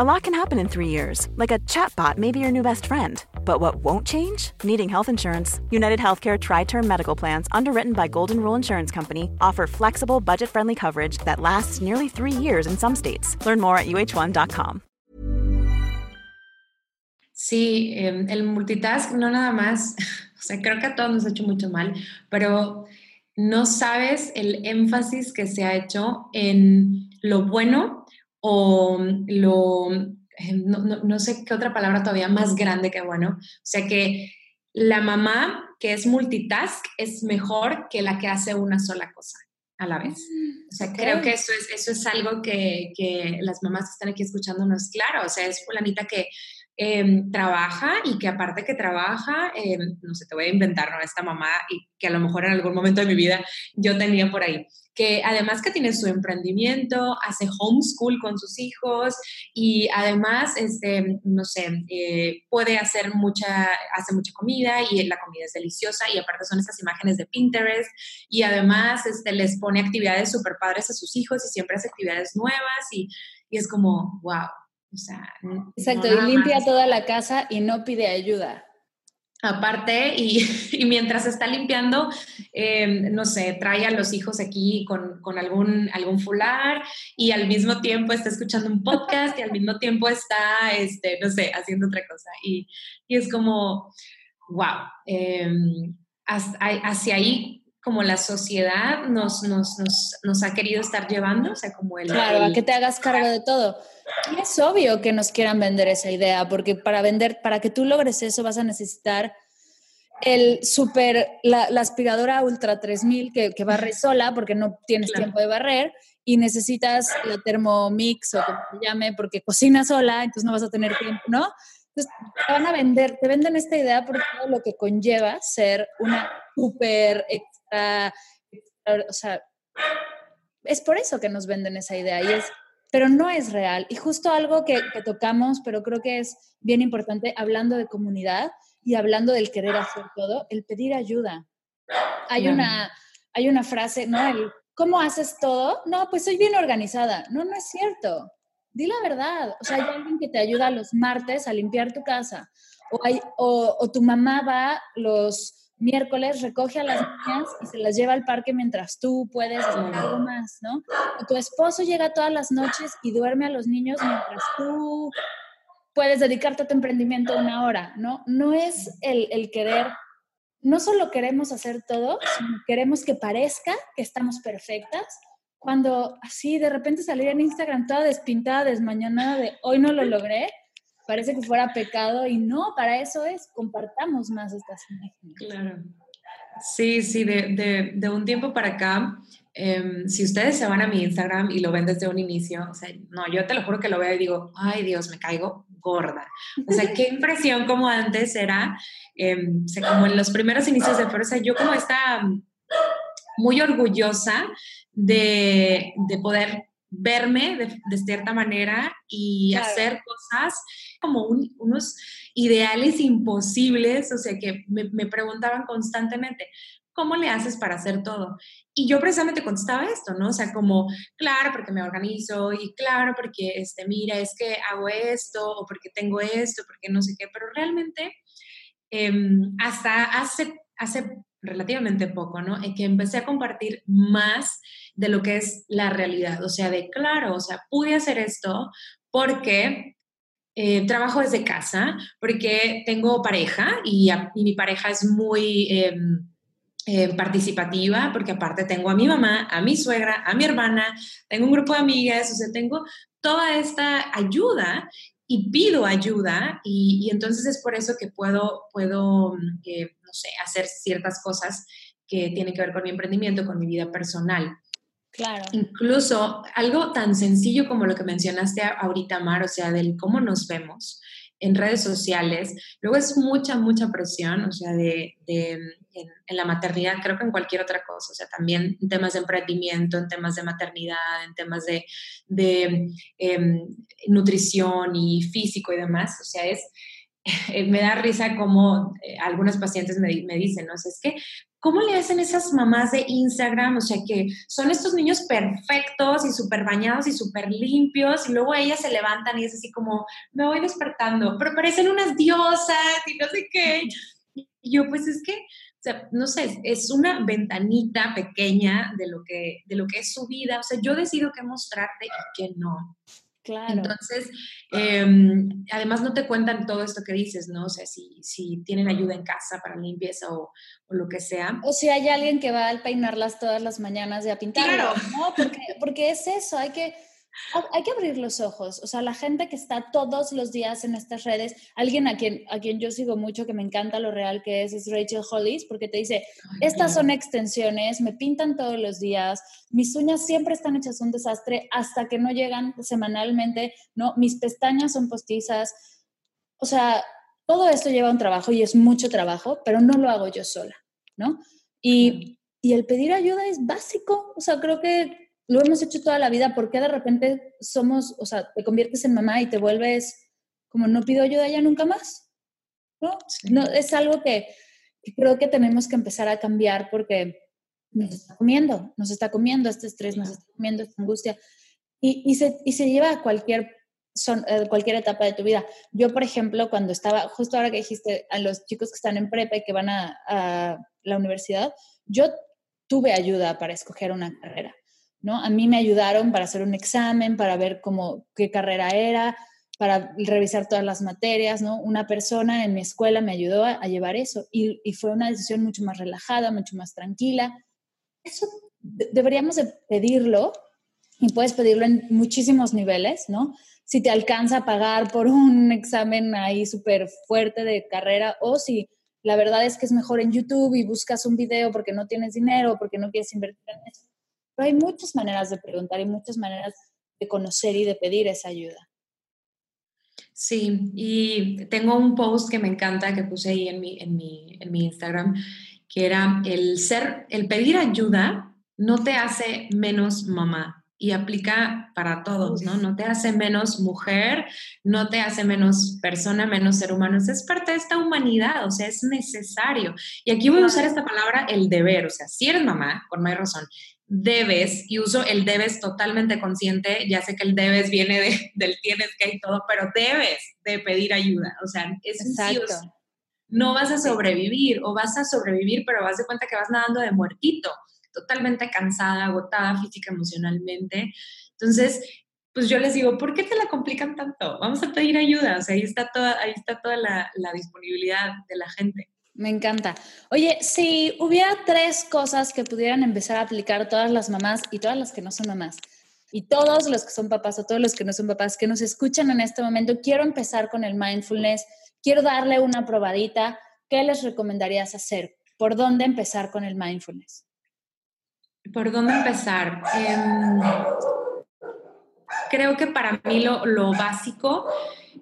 D: A lot can happen in three years, like a chatbot may be your new best friend. But what won't change? Needing health insurance. United Healthcare Tri Term Medical Plans, underwritten by Golden Rule Insurance Company, offer flexible, budget friendly coverage that lasts nearly three years in some states. Learn more at uh1.com.
B: Sí, eh, el multitask no nada más, o sea, creo que a todos nos ha hecho mucho mal, pero no sabes el énfasis que se ha hecho en lo bueno o lo, eh, no, sé qué otra palabra todavía más grande que bueno. O sea que la mamá que es multitask es mejor que la que hace una sola cosa a la vez. O sea, creo que eso es, eso es algo que, que las mamás que están aquí escuchando no es claro. O sea, es fulanita que Em, trabaja y que aparte que trabaja, em, no sé, te voy a inventar, ¿no? Esta mamá y que a lo mejor en algún momento de mi vida yo tenía por ahí, que además que tiene su emprendimiento, hace homeschool con sus hijos y además, este, no sé, eh, puede hacer mucha, hace mucha comida y la comida es deliciosa y aparte son estas imágenes de Pinterest y además este, les pone actividades súper padres a sus hijos y siempre hace actividades nuevas y, y es como, wow,
A: Exacto, y limpia toda la casa y no pide ayuda.
B: Aparte, y, mientras está limpiando, em, no sé, trae a los hijos aquí con, con, algún, algún fular y al mismo tiempo está escuchando un podcast y al mismo tiempo está, este, no sé, haciendo otra cosa. Y, y es como, wow, em, hacia ahí como la sociedad nos, nos, nos, nos, ha querido estar llevando, o sea, como el...
A: Claro, a que te hagas cargo de todo. Y es obvio que nos quieran vender esa idea, porque para vender, para que tú logres eso vas a necesitar el super, la, aspiradora Ultra 3000 que, que barre sola porque no tienes tiempo de barrer y necesitas la Thermomix o como se llame porque cocina sola, entonces no vas a tener tiempo, ¿no? Entonces te van a vender, te venden esta idea por todo lo que conlleva ser una super extra, o sea, es por eso que nos venden esa idea y es pero no es real. Y justo algo que, tocamos, pero creo que es bien importante, hablando de comunidad y hablando del querer hacer todo, el pedir ayuda. Hay, una, hay una frase, ¿no? El, ¿cómo haces todo? No, pues soy bien organizada. No, no es cierto. Di la verdad. O sea, hay alguien que te ayuda los martes a limpiar tu casa. O, hay, o, o tu mamá va los miércoles recoge a las niñas y se las lleva al parque mientras tú puedes hacer algo más, ¿no? O tu esposo llega todas las noches y duerme a los niños mientras tú puedes dedicarte a tu emprendimiento una hora, ¿no? No es el, el querer, no solo queremos hacer todo, sino queremos que parezca que estamos perfectas, cuando así de repente salir en Instagram toda despintada, desmañanada de hoy no lo logré, parece que fuera pecado y no, para eso es, compartamos más estas imágenes.
B: Claro. Sí, sí, de, de, un tiempo para acá, em, si ustedes se van a mi Instagram y lo ven desde un inicio, o sea, no, yo te lo juro que lo veo y digo, ay Dios, me caigo gorda. O sea, qué impresión como antes era, em, como en los primeros inicios de fuerza, yo como estaba muy orgullosa de, de poder verme de, cierta manera y hacer cosas como unos ideales imposibles, o sea, que me, me, preguntaban constantemente, ¿cómo le haces para hacer todo? Y yo precisamente contestaba esto, ¿no? O sea, como, claro, porque me organizo y claro, porque, este, mira, es que hago esto o porque tengo esto, porque no sé qué, pero realmente eh, hasta hace, hace relativamente poco, ¿no? En que empecé a compartir más de lo que es la realidad, o sea, de claro, o sea, pude hacer esto porque eh, trabajo desde casa, porque tengo pareja y, mi pareja es muy em, eh, participativa, porque aparte tengo a mi mamá, a mi suegra, a mi hermana, tengo un grupo de amigas, o sea, tengo toda esta ayuda y pido ayuda y, entonces es por eso que puedo, puedo eh, no sé, hacer ciertas cosas que tienen que ver con mi emprendimiento, con mi vida personal.
A: Claro.
B: Incluso algo tan sencillo como lo que mencionaste ahorita, Mar, o sea, del cómo nos vemos en redes sociales. Luego es mucha, mucha presión, o sea, de, en, la maternidad, creo que en cualquier otra cosa, o sea, también en temas de emprendimiento, en temas de maternidad, en temas de, em, nutrición y físico y demás, o sea, es, me da risa como eh, algunos pacientes me, me dicen, ¿no? O sea, es que ¿Cómo le hacen esas mamás de Instagram? O sea, que son estos niños perfectos y súper bañados y súper limpios y luego ellas se levantan y es así como, me voy despertando, pero parecen unas diosas y no sé qué. Y yo, pues es que, o sea, no sé, es una ventanita pequeña de lo que, de lo que es su vida. O sea, yo decido qué mostrarte y qué no.
A: Claro.
B: Entonces, em, además no te cuentan todo esto que dices, ¿no? O sea, si, si tienen ayuda en casa para limpieza o, o, lo que sea.
A: O si hay alguien que va a peinarlas todas las mañanas y a pintarlas, claro. ¿no? Porque, porque es eso, hay que hay que abrir los ojos, o sea, la gente que está todos los días en estas redes, alguien a quien, a quien yo sigo mucho, que me encanta lo real que es, es Rachel Hollis, porque te dice, estas son extensiones, me pintan todos los días, mis uñas siempre están hechas un desastre hasta que no llegan semanalmente, ¿no? Mis pestañas son postizas, o sea, todo esto lleva un trabajo y es mucho trabajo, pero no lo hago yo sola, ¿no? Y, y el pedir ayuda es básico, o sea, creo que lo hemos hecho toda la vida, ¿por qué de repente somos, o sea, te conviertes en mamá y te vuelves como no pido ayuda ya nunca más? ¿No? no es algo que, creo que tenemos que empezar a cambiar porque nos está comiendo, nos está comiendo este estrés, nos está comiendo esta angustia y, y, se, y se lleva a cualquier, son, a cualquier etapa de tu vida. Yo, por ejemplo, cuando estaba, justo ahora que dijiste a los chicos que están en prepa y que van a, a la universidad, yo tuve ayuda para escoger una carrera. ¿No? A mí me ayudaron para hacer un examen, para ver cómo, qué carrera era, para revisar todas las materias, ¿no? Una persona en mi escuela me ayudó a, llevar eso y, fue una decisión mucho más relajada, mucho más tranquila. Eso deberíamos de pedirlo y puedes pedirlo en muchísimos niveles, ¿no? Si te alcanza a pagar por un examen ahí súper fuerte de carrera o si la verdad es que es mejor en YouTube y buscas un video porque no tienes dinero, porque no quieres invertir en eso hay muchas maneras de preguntar y muchas maneras de conocer y de pedir esa ayuda.
B: Sí, y tengo un post que me encanta que puse ahí en mi, en mi, en mi Instagram, que era el ser, el pedir ayuda no te hace menos mamá y aplica para todos, ¿no? No te hace menos mujer, no te hace menos persona, menos ser humano. Es parte de esta humanidad, o sea, es necesario. Y aquí voy a usar esta palabra, el deber, o sea, si eres mamá, por más razón, debes, y uso el debes totalmente consciente, ya sé que el debes viene de, del tienes que y todo, pero debes de pedir ayuda, o sea, es no vas a sobrevivir o vas a sobrevivir, pero vas de cuenta que vas nadando de muertito, totalmente cansada, agotada física, emocionalmente. Entonces, pues yo les digo, ¿por qué te la complican tanto? Vamos a pedir ayuda, o sea, ahí está toda, ahí está toda la, la disponibilidad de la gente.
A: Me encanta. Oye, si hubiera tres cosas que pudieran empezar a aplicar todas las mamás y todas las que no son mamás, y todos los que son papás o todos los que no son papás que nos escuchan en este momento, quiero empezar con el mindfulness, quiero darle una probadita, ¿qué les recomendarías hacer? ¿Por dónde empezar con el mindfulness?
B: ¿Por dónde empezar? Em, creo que para mí lo, lo básico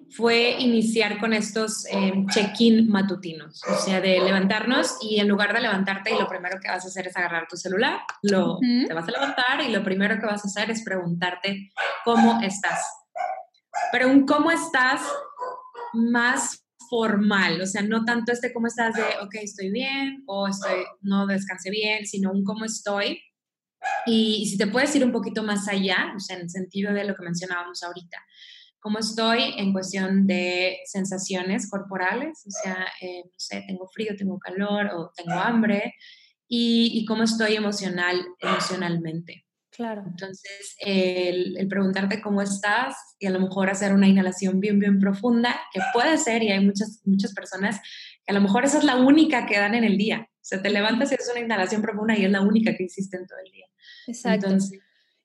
B: fue iniciar con estos em, check-in matutinos, o sea, de levantarnos y en lugar de levantarte y lo primero que vas a hacer es agarrar tu celular, lo, te vas a levantar y lo primero que vas a hacer es preguntarte cómo estás. Pero un cómo estás más formal, o sea, no tanto este cómo estás de, ok, estoy bien o estoy, no descansé bien, sino un cómo estoy. Y, y si te puedes ir un poquito más allá, o sea, en el sentido de lo que mencionábamos ahorita, cómo estoy en cuestión de sensaciones corporales, o sea, eh, no sé, tengo frío, tengo calor o tengo hambre, y, cómo estoy emocional, emocionalmente.
A: Claro.
B: Entonces, el, el, preguntarte cómo estás y a lo mejor hacer una inhalación bien, bien profunda, que puede ser, y hay muchas, muchas personas que a lo mejor esa es la única que dan en el día. O sea, te levantas y haces una inhalación profunda y es la única que hiciste en todo el día.
A: Exacto. Entonces,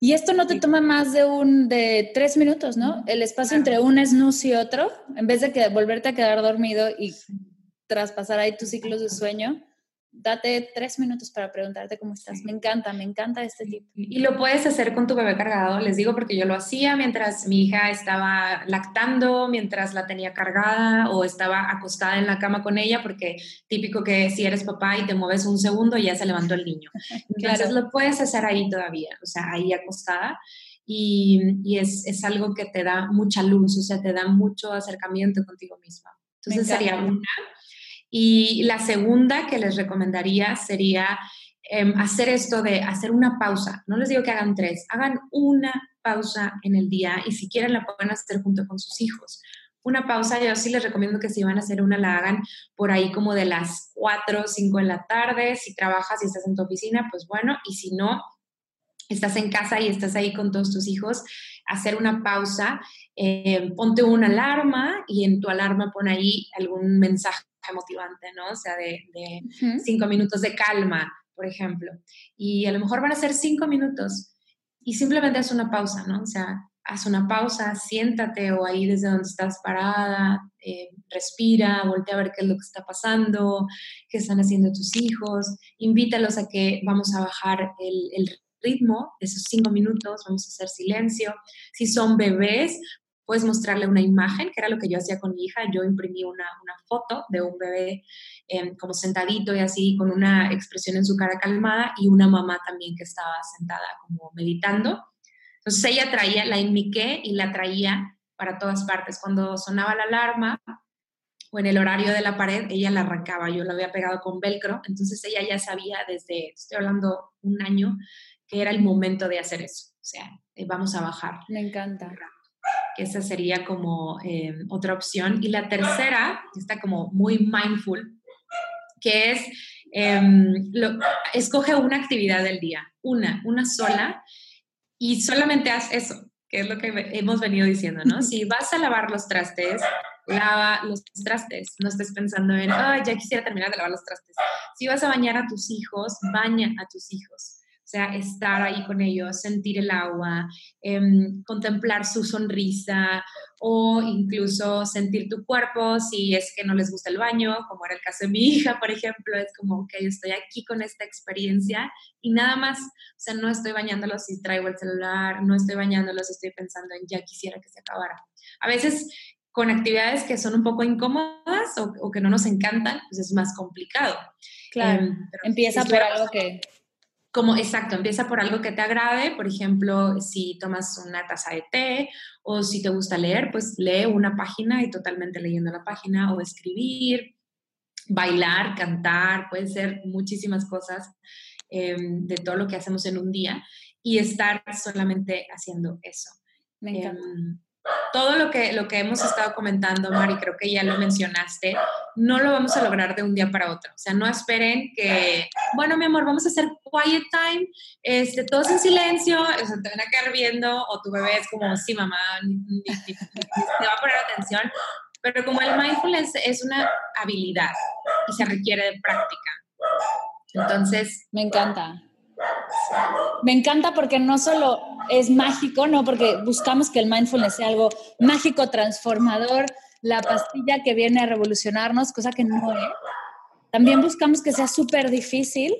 A: y esto no te toma más de un de tres minutos, ¿no? El espacio entre un snooze y otro, en vez de que volverte a quedar dormido y traspasar ahí tus ciclos de sueño, date tres minutos para preguntarte cómo estás. Me encanta, me encanta este tipo.
B: Y lo puedes hacer con tu bebé cargado, les digo porque yo lo hacía mientras mi hija estaba lactando, mientras la tenía cargada o estaba acostada en la cama con ella, porque típico que si eres papá y te mueves un segundo ya se levantó el niño. Entonces lo puedes hacer ahí todavía, o sea, ahí acostada. Y, y es, es, algo que te da mucha luz, o sea, te da mucho acercamiento contigo misma. Entonces sería una. Y la segunda que les recomendaría sería em, hacer esto de hacer una pausa. No les digo que hagan tres, hagan una pausa en el día y si quieren la pueden hacer junto con sus hijos. Una pausa, yo sí les recomiendo que si van a hacer una, la hagan por ahí como de las 4 o 5 en la tarde. Si trabajas y estás en tu oficina, pues bueno, y si no, estás en casa y estás ahí con todos tus hijos, hacer una pausa, eh, ponte una alarma y en tu alarma pon ahí algún mensaje motivante, ¿no? O sea, de, cinco minutos de calma, por ejemplo. Y a lo mejor van a ser cinco minutos y simplemente haz una pausa, ¿no? O sea, haz una pausa, siéntate o ahí desde donde estás parada, eh, respira, voltea a ver qué es lo que está pasando, qué están haciendo tus hijos, invítalos a que vamos a bajar el, el ritmo de esos cinco minutos, vamos a hacer silencio. Si son bebés, puedes mostrarle una imagen, que era lo que yo hacía con mi hija. Yo imprimí una, una foto de un bebé em, como sentadito y así, con una expresión en su cara calmada y una mamá también que estaba sentada como meditando. Entonces ella traía, la inmiqué y la traía para todas partes. Cuando sonaba la alarma o en el horario de la pared, ella la arrancaba. Yo la había pegado con velcro, entonces ella ya sabía desde, estoy hablando un año, que era el momento de hacer eso. O sea, eh, vamos a bajar.
A: Me encanta
B: esa sería como eh, otra opción. Y la tercera, está como muy mindful, que es, em, escoge una actividad del día, una, una sola, y solamente haz eso, que es lo que hemos venido diciendo, ¿no? Si vas a lavar los trastes, lava los trastes, no estés pensando en, ay, ya quisiera terminar de lavar los trastes. Si vas a bañar a tus hijos, baña a tus hijos. O sea, estar ahí con ellos, sentir el agua, em, contemplar su sonrisa o incluso sentir tu cuerpo si es que no les gusta el baño, como era el caso de mi hija, por ejemplo, es como, que estoy aquí con esta experiencia y nada más, o sea, no estoy bañándolos si traigo el celular, no estoy bañándolos, estoy pensando en ya quisiera que se acabara. A veces con actividades que son un poco incómodas o, que no nos encantan, pues es más complicado.
A: Claro, em, empieza por algo que
B: como exacto, empieza por algo que te agrade, por ejemplo, si tomas una taza de té o si te gusta leer, pues lee una página y totalmente leyendo la página o escribir, bailar, cantar, pueden ser muchísimas cosas em, de todo lo que hacemos en un día y estar solamente haciendo eso.
A: Me encanta. Em,
B: todo lo que, lo que hemos estado comentando, Mari, creo que ya lo mencionaste, no lo vamos a lograr de un día para otro. O sea, no esperen que, bueno, mi amor, vamos a hacer quiet time, este, todos en silencio, o sea, te van a quedar viendo, o tu bebé es como, sí, mamá, te va a poner atención. Pero como el mindfulness es una habilidad y se requiere de práctica. Entonces...
A: Me encanta. Me encanta porque no solo es mágico, ¿no? Porque buscamos que el mindfulness sea algo mágico, transformador, la pastilla que viene a revolucionarnos, cosa que no es. También buscamos que sea súper difícil,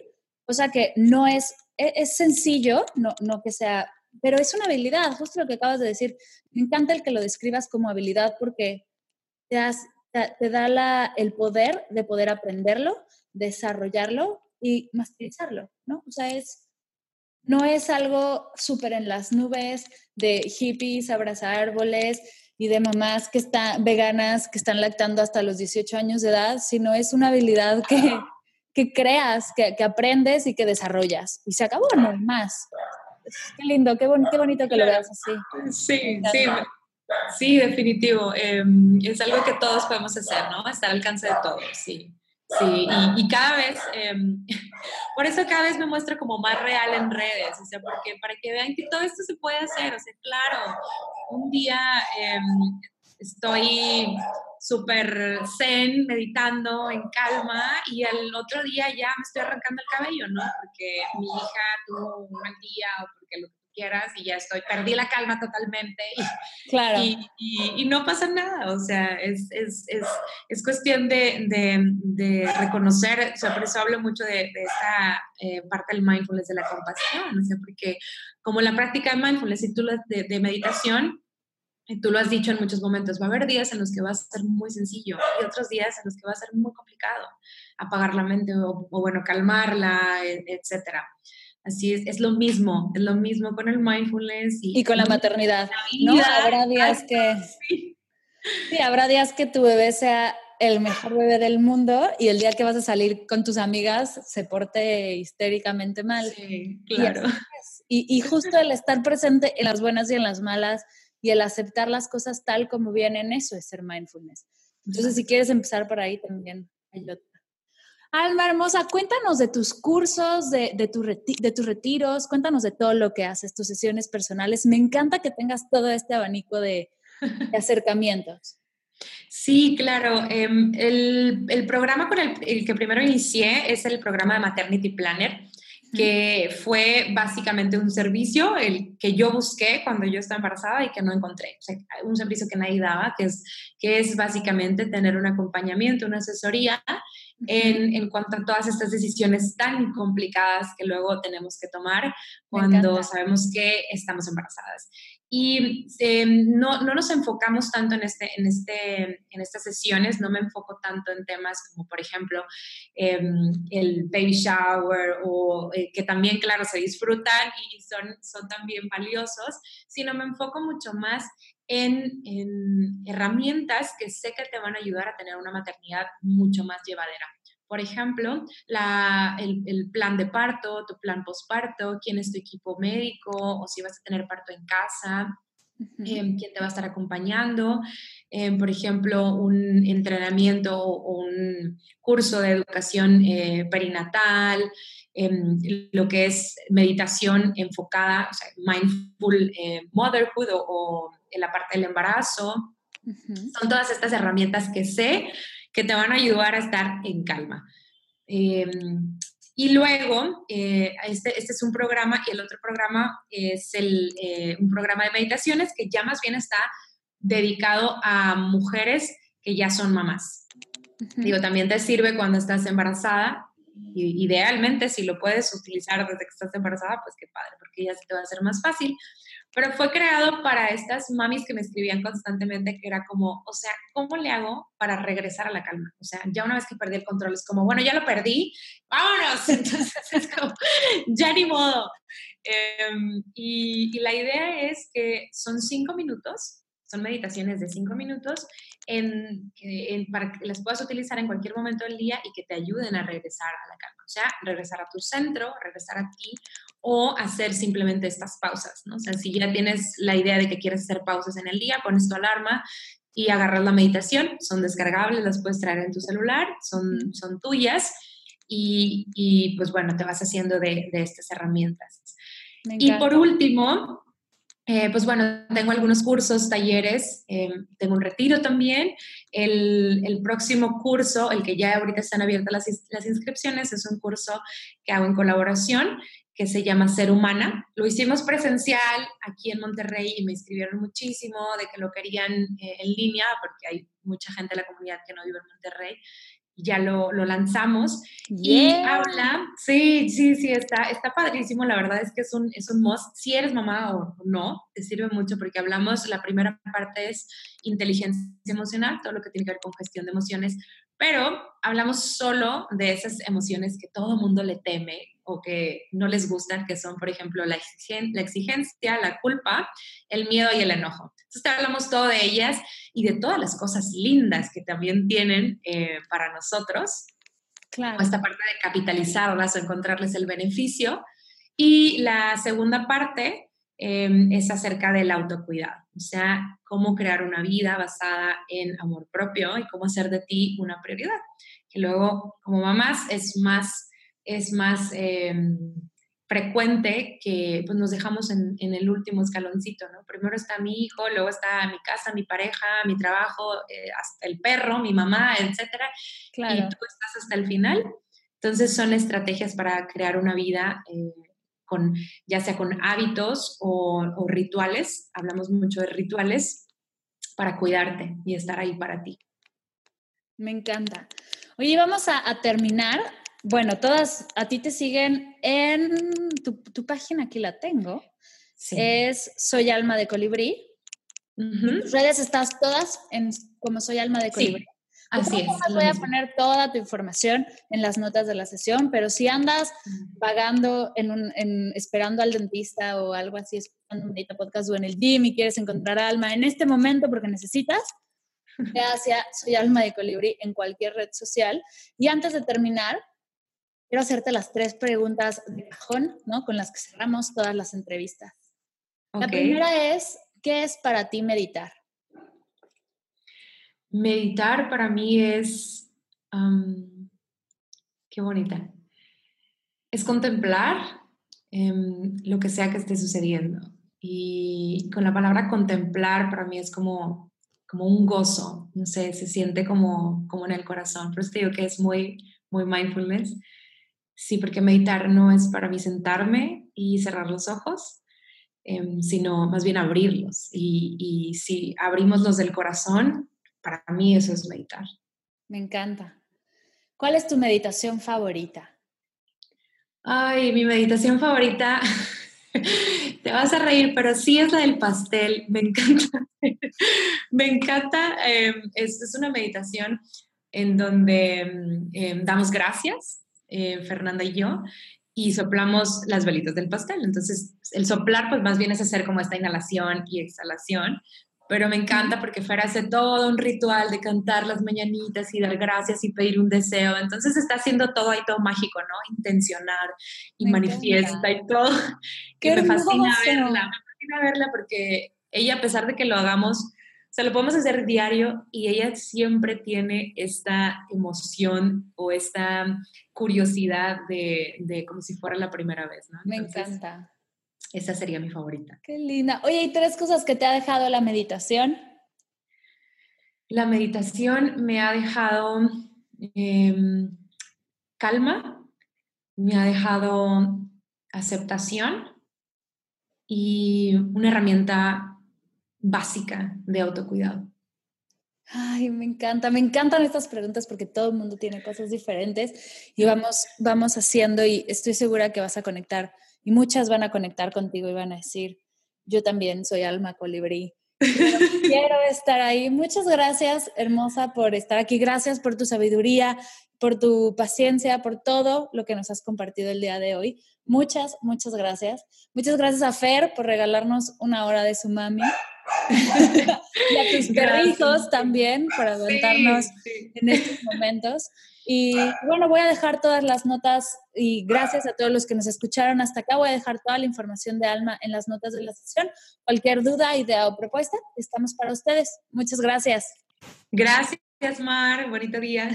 A: cosa que no es, e-, es, sencillo, no, no que sea, pero es una habilidad, justo lo que acabas de decir. Me encanta el que lo describas como habilidad porque te, te, da el poder de poder aprenderlo, desarrollarlo y masterizarlo, ¿no? O sea, es, no es algo súper en las nubes de hippies, abrazar árboles y de mamás que están veganas, que están lactando hasta los 18 años de edad, sino es una habilidad que, que creas, que, que, aprendes y que desarrollas. Y se acabó, no hay más. Qué lindo, qué, qué bonito que lo veas así.
B: Sí, sí. Sí, definitivo. Em, es algo que todos podemos hacer, ¿no? Estar al alcance de todos, sí. Sí, y, cada vez, em, por eso cada vez me muestro como más real en redes, o sea, porque para que vean que todo esto se puede hacer, o sea, claro, un día em, estoy súper zen, meditando en calma, y el otro día ya me estoy arrancando el cabello, ¿no? Porque mi hija tuvo un mal día o porque lo quieras y ya estoy, perdí la calma totalmente y,
A: claro.
B: y, no pasa nada, o sea, es, es, es, es cuestión de, de, de, reconocer, o sea, por eso hablo mucho de, esta eh, parte del mindfulness, de la compasión, o sea, porque como la práctica de mindfulness y tú de, de meditación, y tú lo has dicho en muchos momentos, va a haber días en los que va a ser muy sencillo y otros días en los que va a ser muy complicado apagar la mente o, o bueno, calmarla, e, etcétera. Así es, es lo mismo, es lo mismo con el mindfulness
A: y, con la maternidad. no, habrá días que sí. habrá días que tu bebé sea el mejor bebé del mundo y el día que vas a salir con tus amigas se porte histéricamente mal.
B: Sí, claro.
A: Y, y, justo el estar presente en las buenas y en las malas y el aceptar las cosas tal como vienen, eso es ser mindfulness. Entonces, si quieres empezar por ahí también, ayúdate. Alma hermosa, cuéntanos de tus cursos, de, de, de, tus retiros, cuéntanos de todo lo que haces, tus sesiones personales. Me encanta que tengas todo este abanico de, acercamientos.
B: Sí, claro. Em, el, el, programa con el, el, que primero inicié es el programa de Maternity Planner, que fue básicamente un servicio el que yo busqué cuando yo estaba embarazada y que no encontré. O sea, un servicio que nadie daba, que es, que es básicamente tener un acompañamiento, una asesoría en, en, cuanto a todas estas decisiones tan complicadas que luego tenemos que tomar cuando sabemos que estamos embarazadas. Y em, no, no, nos enfocamos tanto en, este, en, este, en estas sesiones, no me enfoco tanto en temas como, por ejemplo, em, el baby shower, o eh, que también, claro, se disfrutan y son, son también valiosos, sino me enfoco mucho más en, en, herramientas que sé que te van a ayudar a tener una maternidad mucho más llevadera. Por ejemplo, la, el, el, plan de parto, tu plan posparto, quién es tu equipo médico o si vas a tener parto en casa, em, quién te va a estar acompañando, em, por ejemplo, un entrenamiento o un curso de educación eh, perinatal, em, lo que es meditación enfocada, o sea, mindful eh, motherhood o en la parte del embarazo. Son todas estas herramientas que sé que te van a ayudar a estar en calma. Em, y luego, eh, este, este, es un programa y el otro programa es el, eh, un programa de meditaciones que ya más bien está dedicado a mujeres que ya son mamás. Digo, también te sirve cuando estás embarazada. Y idealmente, si lo puedes utilizar desde que estás embarazada, pues qué padre, porque ya se te va a hacer más fácil. Pero fue creado para estas mamis que me escribían constantemente, que era como, o sea, ¿cómo le hago para regresar a la calma? O sea, ya una vez que perdí el control, es como, bueno, ya lo perdí, vámonos. Entonces es como, ya ni modo. Em, y, la idea es que son cinco minutos, son meditaciones de cinco minutos, en, en, para que las puedas utilizar en cualquier momento del día y que te ayuden a regresar a la calma. O sea, regresar a tu centro, regresar a ti, o hacer simplemente estas pausas, ¿no? O sea, si ya tienes la idea de que quieres hacer pausas en el día, pones tu alarma y agarras la meditación, son descargables, las puedes traer en tu celular, son, son tuyas y, y pues bueno, te vas haciendo de, de estas herramientas. Y por último, eh, pues bueno, tengo algunos cursos, talleres, eh, tengo un retiro también. El, el, próximo curso, el que ya ahorita están abiertas las, las, inscripciones, es un curso que hago en colaboración que se llama Ser Humana. Lo hicimos presencial aquí en Monterrey y me escribieron muchísimo de que lo querían eh, en línea porque hay mucha gente de la comunidad que no vive en Monterrey. Ya lo, lo lanzamos. Y habla, sí, sí, sí, está, está padrísimo, la verdad es que es un, es un must, si eres mamá o no, te sirve mucho porque hablamos, la primera parte es inteligencia emocional, todo lo que tiene que ver con gestión de emociones, pero hablamos solo de esas emociones que todo mundo le teme o que no les gustan, que son, por ejemplo, la, la exigencia, la culpa, el miedo y el enojo. Entonces, hablamos todo de ellas y de todas las cosas lindas que también tienen eh, para nosotros. Claro. Esta parte de capitalizarlas o encontrarles el beneficio. Y la segunda parte em, es acerca del autocuidado, o sea, cómo crear una vida basada en amor propio y cómo hacer de ti una prioridad. Que luego, como mamás, es más es más em, frecuente que pues, nos dejamos en, el último escaloncito, ¿no? Primero está mi hijo, luego está mi casa, mi pareja, mi trabajo, eh, hasta el perro, mi mamá, etcétera, y tú estás hasta el final. Entonces son estrategias para crear una vida eh, con, ya sea con hábitos o, rituales, hablamos mucho de rituales, para cuidarte y estar ahí para ti.
A: Me encanta. Oye, vamos a terminar bueno, todas a ti te siguen en tu, página, aquí la tengo. Es Soy Alma de Colibrí. Tus redes estás todas en como Soy Alma de Colibrí.
B: Así es.
A: Voy a poner toda tu información en las notas de la sesión, pero si andas pagando, en un, esperando al dentista o algo así, escuchando un podcast o en el gym y quieres encontrar alma en este momento porque necesitas, hacia Soy Alma de Colibrí en cualquier red social. Y antes de terminar, quiero hacerte las tres preguntas de cajón, ¿no? Con las que cerramos todas las entrevistas. La primera es, ¿qué es para ti meditar?
B: Meditar para mí es, qué bonita, es contemplar em, lo que sea que esté sucediendo. Y con la palabra contemplar para mí es como, como un gozo, no sé, se siente como, como en el corazón. Por eso te digo que es muy, muy mindfulness. Sí, porque meditar no es para mí sentarme y cerrar los ojos, em, sino más bien abrirlos. Y, y si abrimos los del corazón, para mí eso es meditar.
A: Me encanta. ¿Cuál es tu meditación favorita?
B: Ay, mi meditación favorita, te vas a reír, pero sí es la del pastel. Me encanta. Me encanta. Em, es, es, una meditación en donde em, damos gracias eh, Fernanda y yo, y soplamos las velitas del pastel. Entonces, el soplar, pues más bien es hacer como esta inhalación y exhalación, pero me encanta porque Fer hace todo un ritual de cantar las mañanitas y dar gracias y pedir un deseo. Entonces está haciendo todo ahí todo mágico, ¿no? Intencionar y manifiesta y todo. que me fascina verla, me fascina verla porque ella, a pesar de que lo hagamos o sea, lo podemos hacer diario y ella siempre tiene esta emoción o esta curiosidad de, de como si fuera la primera vez, ¿no?
A: Me encanta.
B: Esa sería mi favorita.
A: Qué linda. Oye, ¿y tres cosas que te ha dejado la meditación?
B: La meditación me ha dejado em, calma, me ha dejado aceptación y una herramienta básica de autocuidado?
A: Ay, me encanta, me encantan estas preguntas porque todo el mundo tiene cosas diferentes y vamos, vamos haciendo y estoy segura que vas a conectar y muchas van a conectar contigo y van a decir, yo también soy alma colibrí. Quiero estar ahí. Muchas gracias, hermosa, por estar aquí. Gracias por tu sabiduría, por tu paciencia, por todo lo que nos has compartido el día de hoy. Muchas, muchas gracias. Muchas gracias a Fer por regalarnos una hora de su mami. y a tus perritos también por aguantarnos en estos momentos.
E: Y bueno, voy a dejar todas las notas y gracias a todos los que nos escucharon hasta acá. Voy a dejar toda la información de Alma en las notas de la sesión. Cualquier duda, idea o propuesta, estamos para ustedes. Muchas gracias.
B: Gracias, Mar. Bonito día.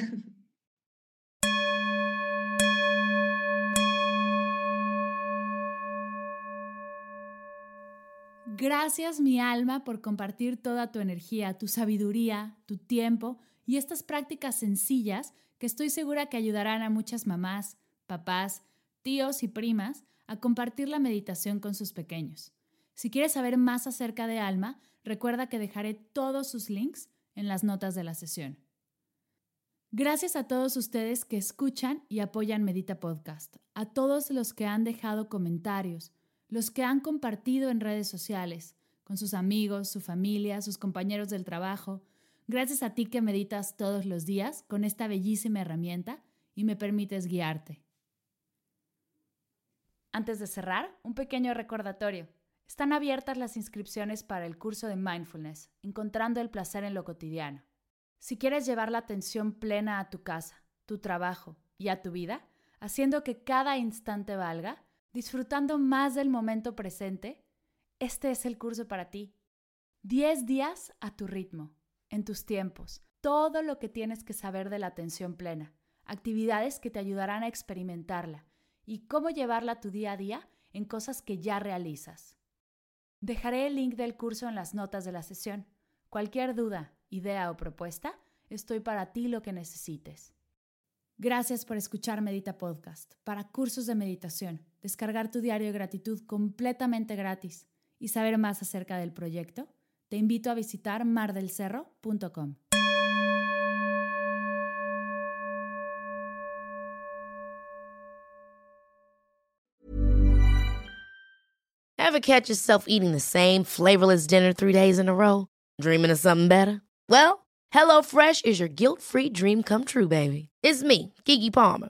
A: Gracias mi alma por compartir toda tu energía, tu sabiduría, tu tiempo y estas prácticas sencillas que estoy segura que ayudarán a muchas mamás, papás, tíos y primas a compartir la meditación con sus pequeños. Si quieres saber más acerca de Alma, recuerda que dejaré todos sus links en las notas de la sesión. Gracias a todos ustedes que escuchan y apoyan Medita Podcast, a todos los que han dejado comentarios, los que han compartido en redes sociales, con sus amigos, su familia, sus compañeros del trabajo. Gracias a ti que meditas todos los días con esta bellísima herramienta y me permites guiarte. Antes de cerrar, un pequeño recordatorio. Están abiertas las inscripciones para el curso de mindfulness, encontrando el placer en lo cotidiano. Si quieres llevar la atención plena a tu casa, tu trabajo y a tu vida, haciendo que cada instante valga, disfrutando más del momento presente, este es el curso para ti. 10 días a tu ritmo, en tus tiempos, todo lo que tienes que saber de la atención plena, actividades que te ayudarán a experimentarla y cómo llevarla a tu día a día en cosas que ya realizas. Dejaré el link del curso en las notas de la sesión. Cualquier duda, idea o propuesta, estoy para ti lo que necesites. Gracias por escuchar Medita Podcast para cursos de meditación, descargar tu diario de gratitud completamente gratis y saber más acerca del proyecto. Te invito a visitar mardelcerro.com.
F: Ever catch yourself eating the same flavorless dinner three days in a row? Dreaming of something better? Well, HelloFresh is your guilt-free dream come true, baby. It's me, Kiki Palmer.